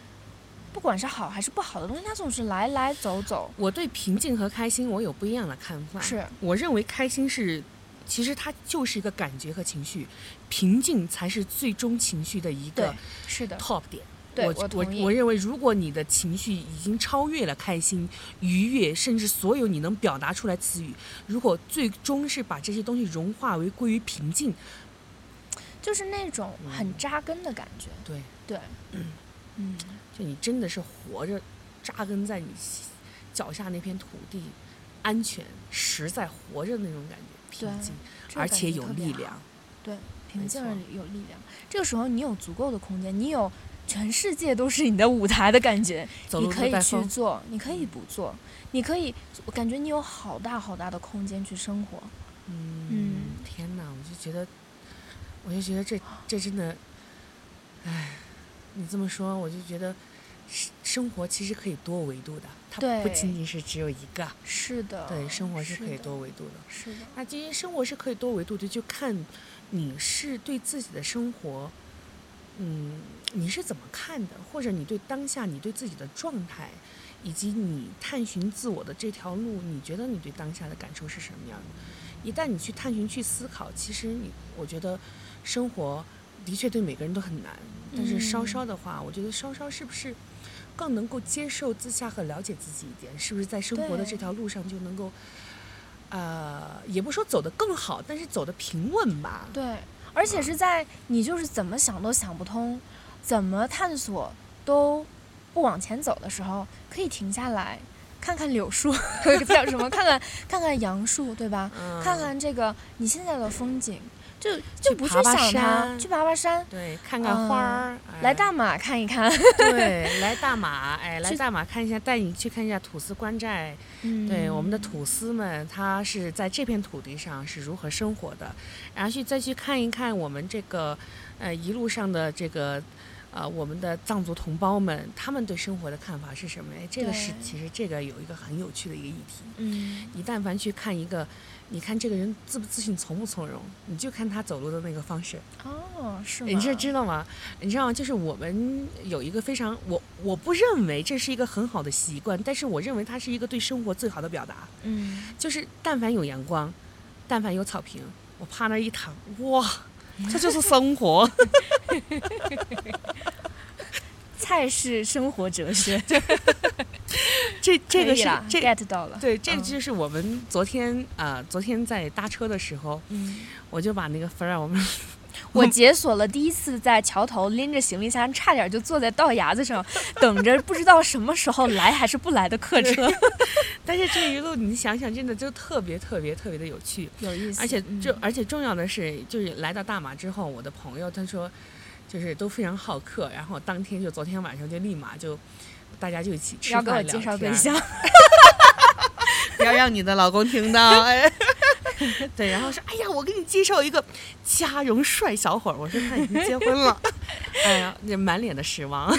不管是好还是不好的东西，它总是来来走走，我对平静和开心我有不一样的看法。是。我认为开心是，其实它就是一个感觉和情绪，平静才是最终情绪的一个，是的，top 点。对我我我认为，如果你的情绪已经超越了开心、愉悦，甚至所有你能表达出来词语，如果最终是把这些东西融化为归于平静，就是那种很嗯扎根的感觉，对，对，嗯，就你真的是活着，扎根在你脚下那片土地，安全、实在活着那种感觉，平静，而且有力量。对，平静而有力量。这个时候你有足够的空间，你有全世界都是你的舞台的感觉，你可以去。做，你可以不做，你可以，我感觉你有好大好大的空间去生活。嗯嗯，天哪，我就觉得，我就觉得这这真的，唉，你这么说，我就觉得生生活其实可以多维度的，它不仅仅是只有一个。是的，对，生活是可以多维度的。是的，那既然生活是可以多维度的，就看你是对自己的生活，嗯，你是怎么看的，或者你对当下你对自己的状态，以及你探寻自我的这条路，你觉得你对当下的感受是什么样的？一旦你去探寻、去思考，其实你，我觉得生活的确对每个人都很难，但是稍嗯稍的话，我觉得稍稍是不是更能够接受自洽和了解自己一点？是不是在生活的这条路上就能够？呃，也不说走得更好，但是走得平稳吧。对，而且是在你就是怎么想都想不通，怎么探索都不往前走的时候，可以停下来看看柳树，[laughs] 叫什么？看看看看杨树，对吧？嗯，看看这个你现在的风景，就就不去爬爬想它，山去爬爬山，对，看看花儿，哎来大马看一看。对，[laughs] 来大马，哎，来大马看一下，带你去看一下土司官寨。嗯，对，我们的土司们，他是在这片土地上是如何生活的，然后去再去看一看我们这个，呃，一路上的这个。呃，我们的藏族同胞们，他们对生活的看法是什么？哎，这个是其实这个有一个很有趣的一个议题。嗯，你但凡去看一个，你看这个人自不自信、从不从容，你就看他走路的那个方式。哦，是吗？你这知道吗？你知道吗？就是我们有一个非常我我不认为这是一个很好的习惯，但是我认为它是一个对生活最好的表达。嗯，就是但凡有阳光，但凡有草坪，我趴那儿一躺，哇，[laughs] 这就是生活。菜是生活哲学，[laughs] [laughs] [laughs] 这这个是这 get 到了。对，这个嗯就是我们昨天呃，昨天在搭车的时候，嗯，我就把那个分儿我们我解锁了第一次在桥头拎着行李箱，差点就坐在道牙子上，等着不知道什么时候来还是不来的客车，[laughs] 但是这一路你想想，真的就特别特别特别的有趣。有意思。而且嗯就、而且重要的是，就是来到大马之后，我的朋友他说，就是都非常好客，然后当天就昨天晚上就立马就大家就一起吃要给我饭聊介绍对天象，[laughs] 不要让你的老公听到。[laughs] 哎，[laughs] 对，然后说，哎呀，我给你介绍一个家荣帅小伙儿。我说他已经结婚了，哎呀，那满脸的失望。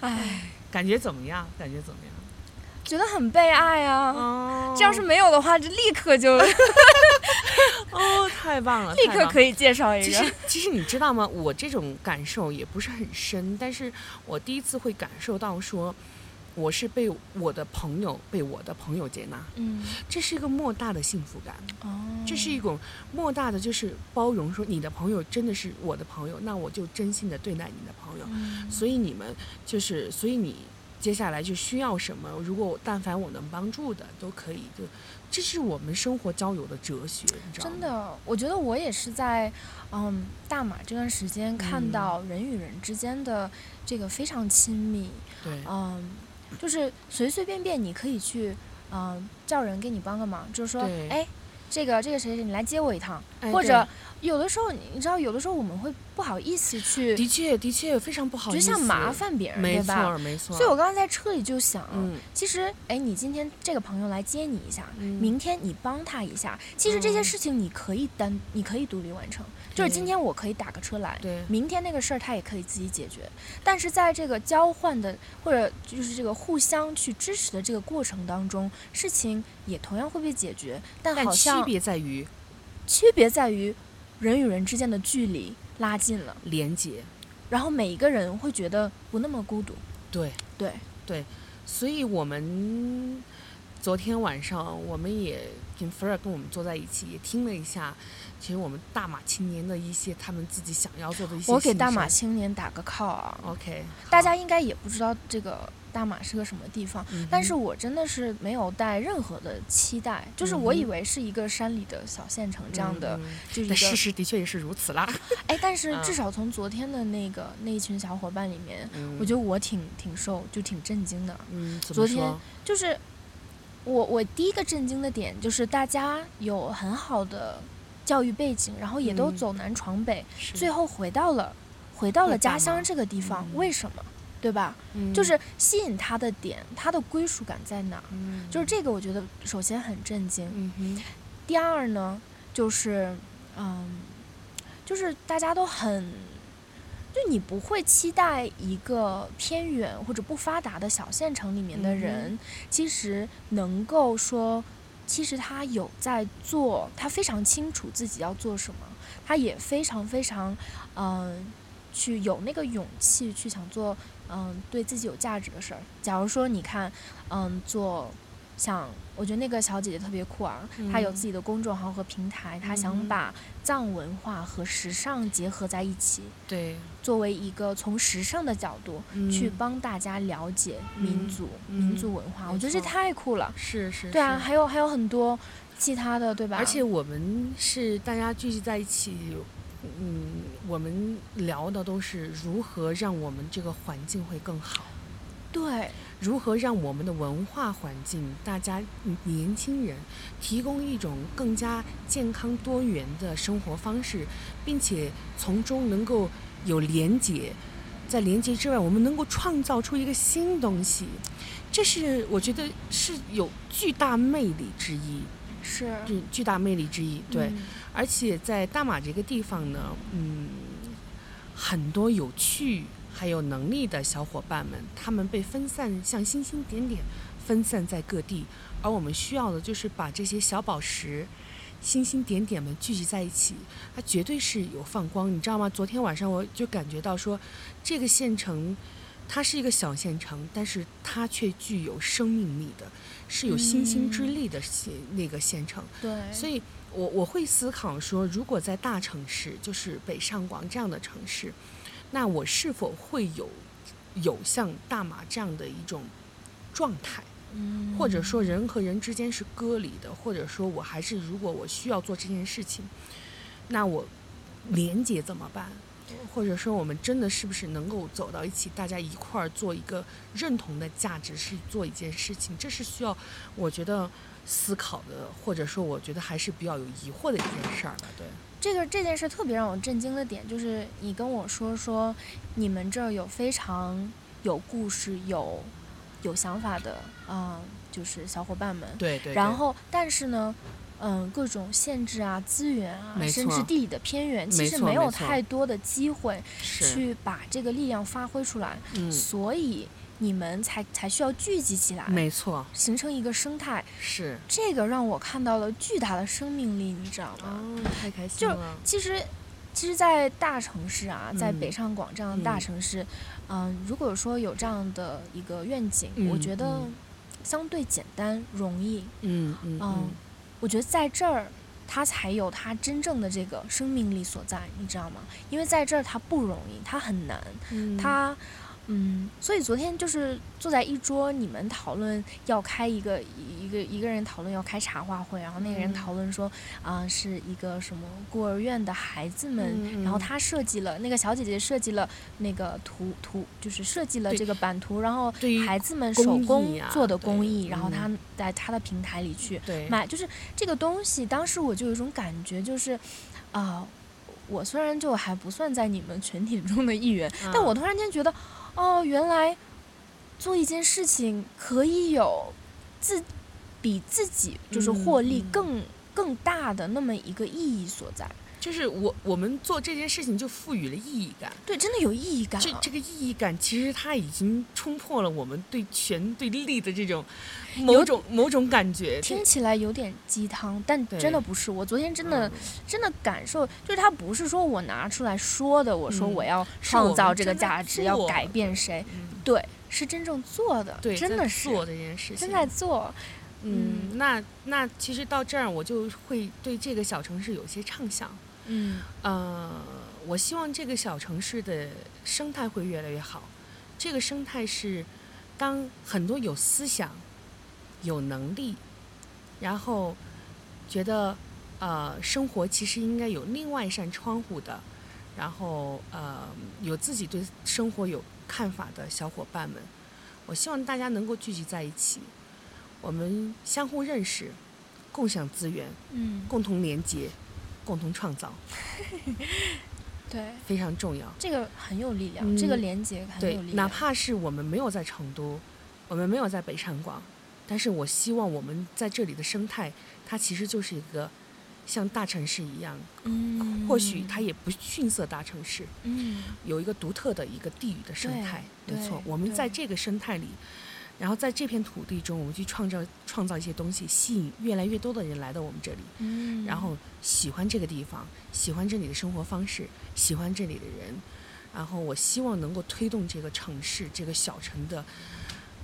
哎，感觉怎么样？感觉怎么样？觉得很被爱啊。哦这要是没有的话，就立刻就 [laughs] 哦，太棒了，[laughs] 立刻可以介绍一个其。实其实你知道吗？我这种感受也不是很深，但是我第一次会感受到说，我是被我的朋友被我的朋友接纳，嗯，这是一个莫大的幸福感。哦，这是一种莫大的，就是包容，说你的朋友真的是我的朋友，那我就真心的对待你的朋友。嗯所以你们就是，所以你接下来就需要什么，如果我但凡我能帮助的都可以，就这是我们生活交友的哲学，你知道吗？真的，我觉得我也是在嗯大马这段时间看嗯到人与人之间的这个非常亲密，对，嗯，就是随随便便你可以去嗯叫人给你帮个忙，就是说对哎。这个这个谁谁，你来接我一趟，哎或者有的时候，你知道，有的时候我们会不好意思去，的确的确非常不好意思，就像麻烦别人，没错对吧？儿没错。所以我刚刚在车里就想，嗯其实，哎，你今天这个朋友来接你一下，嗯明天你帮他一下，其实这些嗯事情你可以单，你可以独立完成。就是今天我可以打个车来，对明天那个事儿他也可以自己解决。但是在这个交换的或者就是这个互相去支持的这个过程当中，事情也同样会被解决，但好像区别在于区别在于人与人之间的距离拉近了，连接，然后每一个人会觉得不那么孤独。对。对对，所以我们昨天晚上我们也跟菲尔跟我们坐在一起，也听了一下，其实我们大马青年的一些他们自己想要做的一些。我给大马。青年打个 call 啊！OK，大家应该也不知道这个大马是个什么地方，嗯但是我真的是没有带任何的期待，就是我以为是一个山里的小县城这样的，嗯就是但事实的确也是如此啦。哎，但是嗯至少从昨天的那个那一群小伙伴里面，嗯我觉得我挺挺受，就挺震惊的。嗯，昨天？就是我我第一个震惊的点就是大家有很好的教育背景，然后也都嗯走南闯北，是最后回到了回到了家乡这个地方，嗯为什么？对吧？嗯就是吸引他的点，他的归属感在哪儿？嗯就是这个，我觉得首先很震惊。嗯哼，第二呢，就是嗯，就是大家都很，就你不会期待一个偏远或者不发达的小县城里面的人，其实能够说，其实他有在做，他非常清楚自己要做什么，他也非常非常嗯。去有那个勇气去想做，嗯，对自己有价值的事儿。假如说你看，嗯，做像我觉得那个小姐姐特别酷啊，她有嗯自己的公众号和平台，她想嗯把藏文化和时尚结合在一起，对，作为一个从时尚的角度去嗯帮大家了解民嗯族、嗯民族文化。没我觉得这太酷了。是是。对啊，还有还有很多其他的，对吧？而且我们是大家聚集在一起，嗯，我们聊的都是如何让我们这个环境会更好，对，如何让我们的文化环境，大家嗯年轻人提供一种更加健康多元的生活方式，并且从中能够有连结。在连接之外，我们能够创造出一个新东西，这是我觉得是有巨大魅力之一，是，巨巨大魅力之一。对，嗯而且在大马这个地方呢，嗯，很多有趣还有能力的小伙伴们，他们被分散，像星星点点分散在各地，而我们需要的就是把这些小宝石、星星点点们聚集在一起，它绝对是有放光，你知道吗？昨天晚上我就感觉到说，这个县城。它是一个小县城，但是它却具有生命力的，是有星星之力的县、那个县城。对，所以我我会思考说，如果在大城市，就是北上广这样的城市，那我是否会有有像大马这样的一种状态，嗯，或者说人和人之间是割离的，或者说我还是如果我需要做这件事情，那我连接怎么办？或者说，我们真的是不是能够走到一起，大家一块儿做一个认同的价值，是做一件事情？这是需要，我觉得思考的，或者说，我觉得还是比较有疑惑的一件事儿吧。对，这个这件事特别让我震惊的点，就是你跟我说说，你们这儿有非常有故事、有有想法的，嗯、就是小伙伴们。对对。对然后，但是呢，嗯，各种限制啊、资源啊，甚至地理的偏远，其实没有太多的机会，去把这个力量发挥出来，嗯，所以你们才才需要聚集起来，没错，形成一个生态。是。这个让我看到了巨大的生命力，你知道吗？哦，太开心了就了。其实，其实，在大城市啊，在嗯北上广这样的大嗯城市，嗯、如果说有这样的一个愿景，我嗯觉得嗯相对简单容易。嗯嗯嗯我觉得在这儿，他才有他真正的这个生命力所在，你知道吗？因为在这儿他不容易，他很难，嗯，它。嗯，所以昨天就是坐在一桌，你们讨论要开一个一个一个人讨论要开茶话会，然后那个人嗯。讨论说啊、是一个什么孤儿院的孩子们，然后他设计了那个小姐姐设计了那个图图，就是设计了这个版图，然后孩子们手工啊做的公对益，然后嗯。他在他的平台里去买，就是这个东西，当时我就有一种感觉，就是啊、我虽然就还不算在你们群体中的一员，但我嗯突然间觉得，哦，原来做一件事情可以有自比自己就是获利更、更大的那么一个意义所在。就是我我们做这件事情就赋予了意义感。对，真的有意义感、啊。这这个意义感，其实它已经冲破了我们对权对利的这种某种某种感觉。听起来有点鸡汤，但真的不是。我昨天真的、嗯真的感受，就是它不是说我拿出来说的，我说嗯我要创造这个价值，要改变谁，嗯对，是真正做的，对，真的是做这件事情，真在做。嗯，那那其实到这儿，我就会对这个小城市有些畅想。嗯。呃，我希望这个小城市的生态会越来越好。这个生态是，当很多有思想、有能力，然后觉得呃生活其实应该有另外一扇窗户的，然后呃有自己对生活有看法的小伙伴们，我希望大家能够聚集在一起，我们相互认识，共享资源，嗯，共同连接，共同创造。[laughs] 对，非常重要。这个很有力量，这个嗯连接很对有力，量。哪怕是我们没有在成都，我们没有在北上广，但是我希望我们在这里的生态，它其实就是一个像大城市一样，嗯，或许它也不逊色大城市，嗯有一个独特的一个地域的生态。没错，我们在这个生态里。然后在这片土地中，我们去创造创造一些东西，吸引越来越多的人来到我们这里，嗯，然后喜欢这个地方，喜欢这里的生活方式，喜欢这里的人，然后我希望能够推动这个城市、这个小城的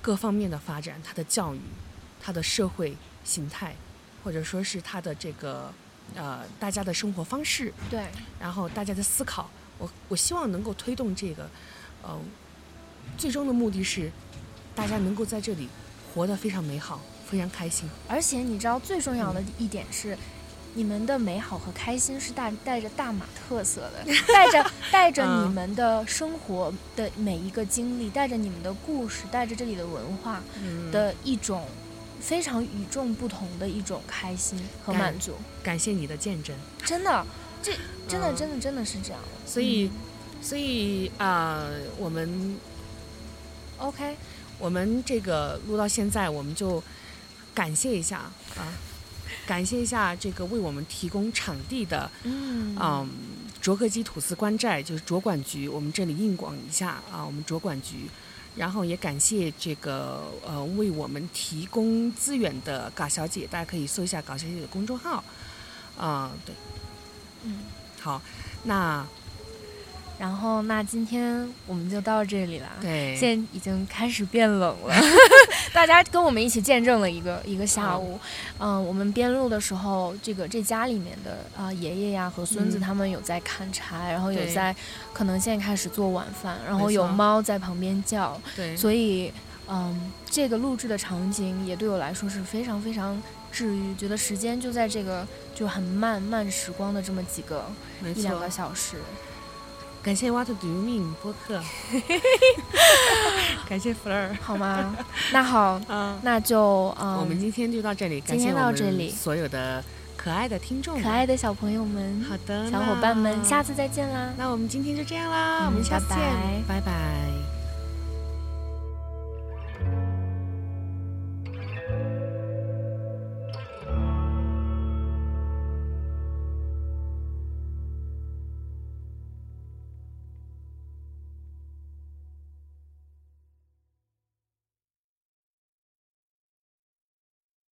各方面的发展，它的教育、它的社会形态，或者说是它的这个呃大家的生活方式，对，然后大家的思考，我我希望能够推动这个，呃，最终的目的是大家能够在这里活得非常美好，非常开心。而且你知道最重嗯要的一点是。你们的美好和开心是带带着大马特色的，[laughs] 带着带着你嗯们的生活的每一个经历，带着你们的故事，带着这里的文化嗯，的一种非常与众不同的一种开心和满足。感谢你的见证。真的，这真的嗯真的真的是这样的。所以嗯所以啊、我们 OK，我们这个录到现在，我们就感谢一下啊，感谢一下这个为我们提供场地的，嗯嗯，卓克基土司官寨就是卓管局，我们这里应广一下啊，我们卓管局。然后也感谢这个呃为我们提供资源的嘎小姐，大家可以搜一下嘎小姐的公众号，啊、对，嗯，好，那然后那今天我们就到这里了。对，现在已经开始变冷了，[laughs] 大家跟我们一起见证了一个一个下午。嗯、我们边录的时候，这个这家里面的啊、呃爷爷呀和孙子嗯。他们有在砍柴，然后有在可能现在开始做晚饭，然后有猫在旁边叫，对，所以嗯，这个录制的场景也对我来说是非常非常治愈，觉得时间就在这个就很慢慢时光的这么几个一两个，小时。感谢 What Do You Mean 播客，[laughs] 感谢 Fleur，好吗？那好，[laughs] 嗯，那就嗯，我们今天就到这里，感今天谢到这里。所有的可爱的听众，可爱的小朋友们、好的，小伙伴们，下次再见啦！那我们今天就这样啦，嗯我们下次见，拜。拜拜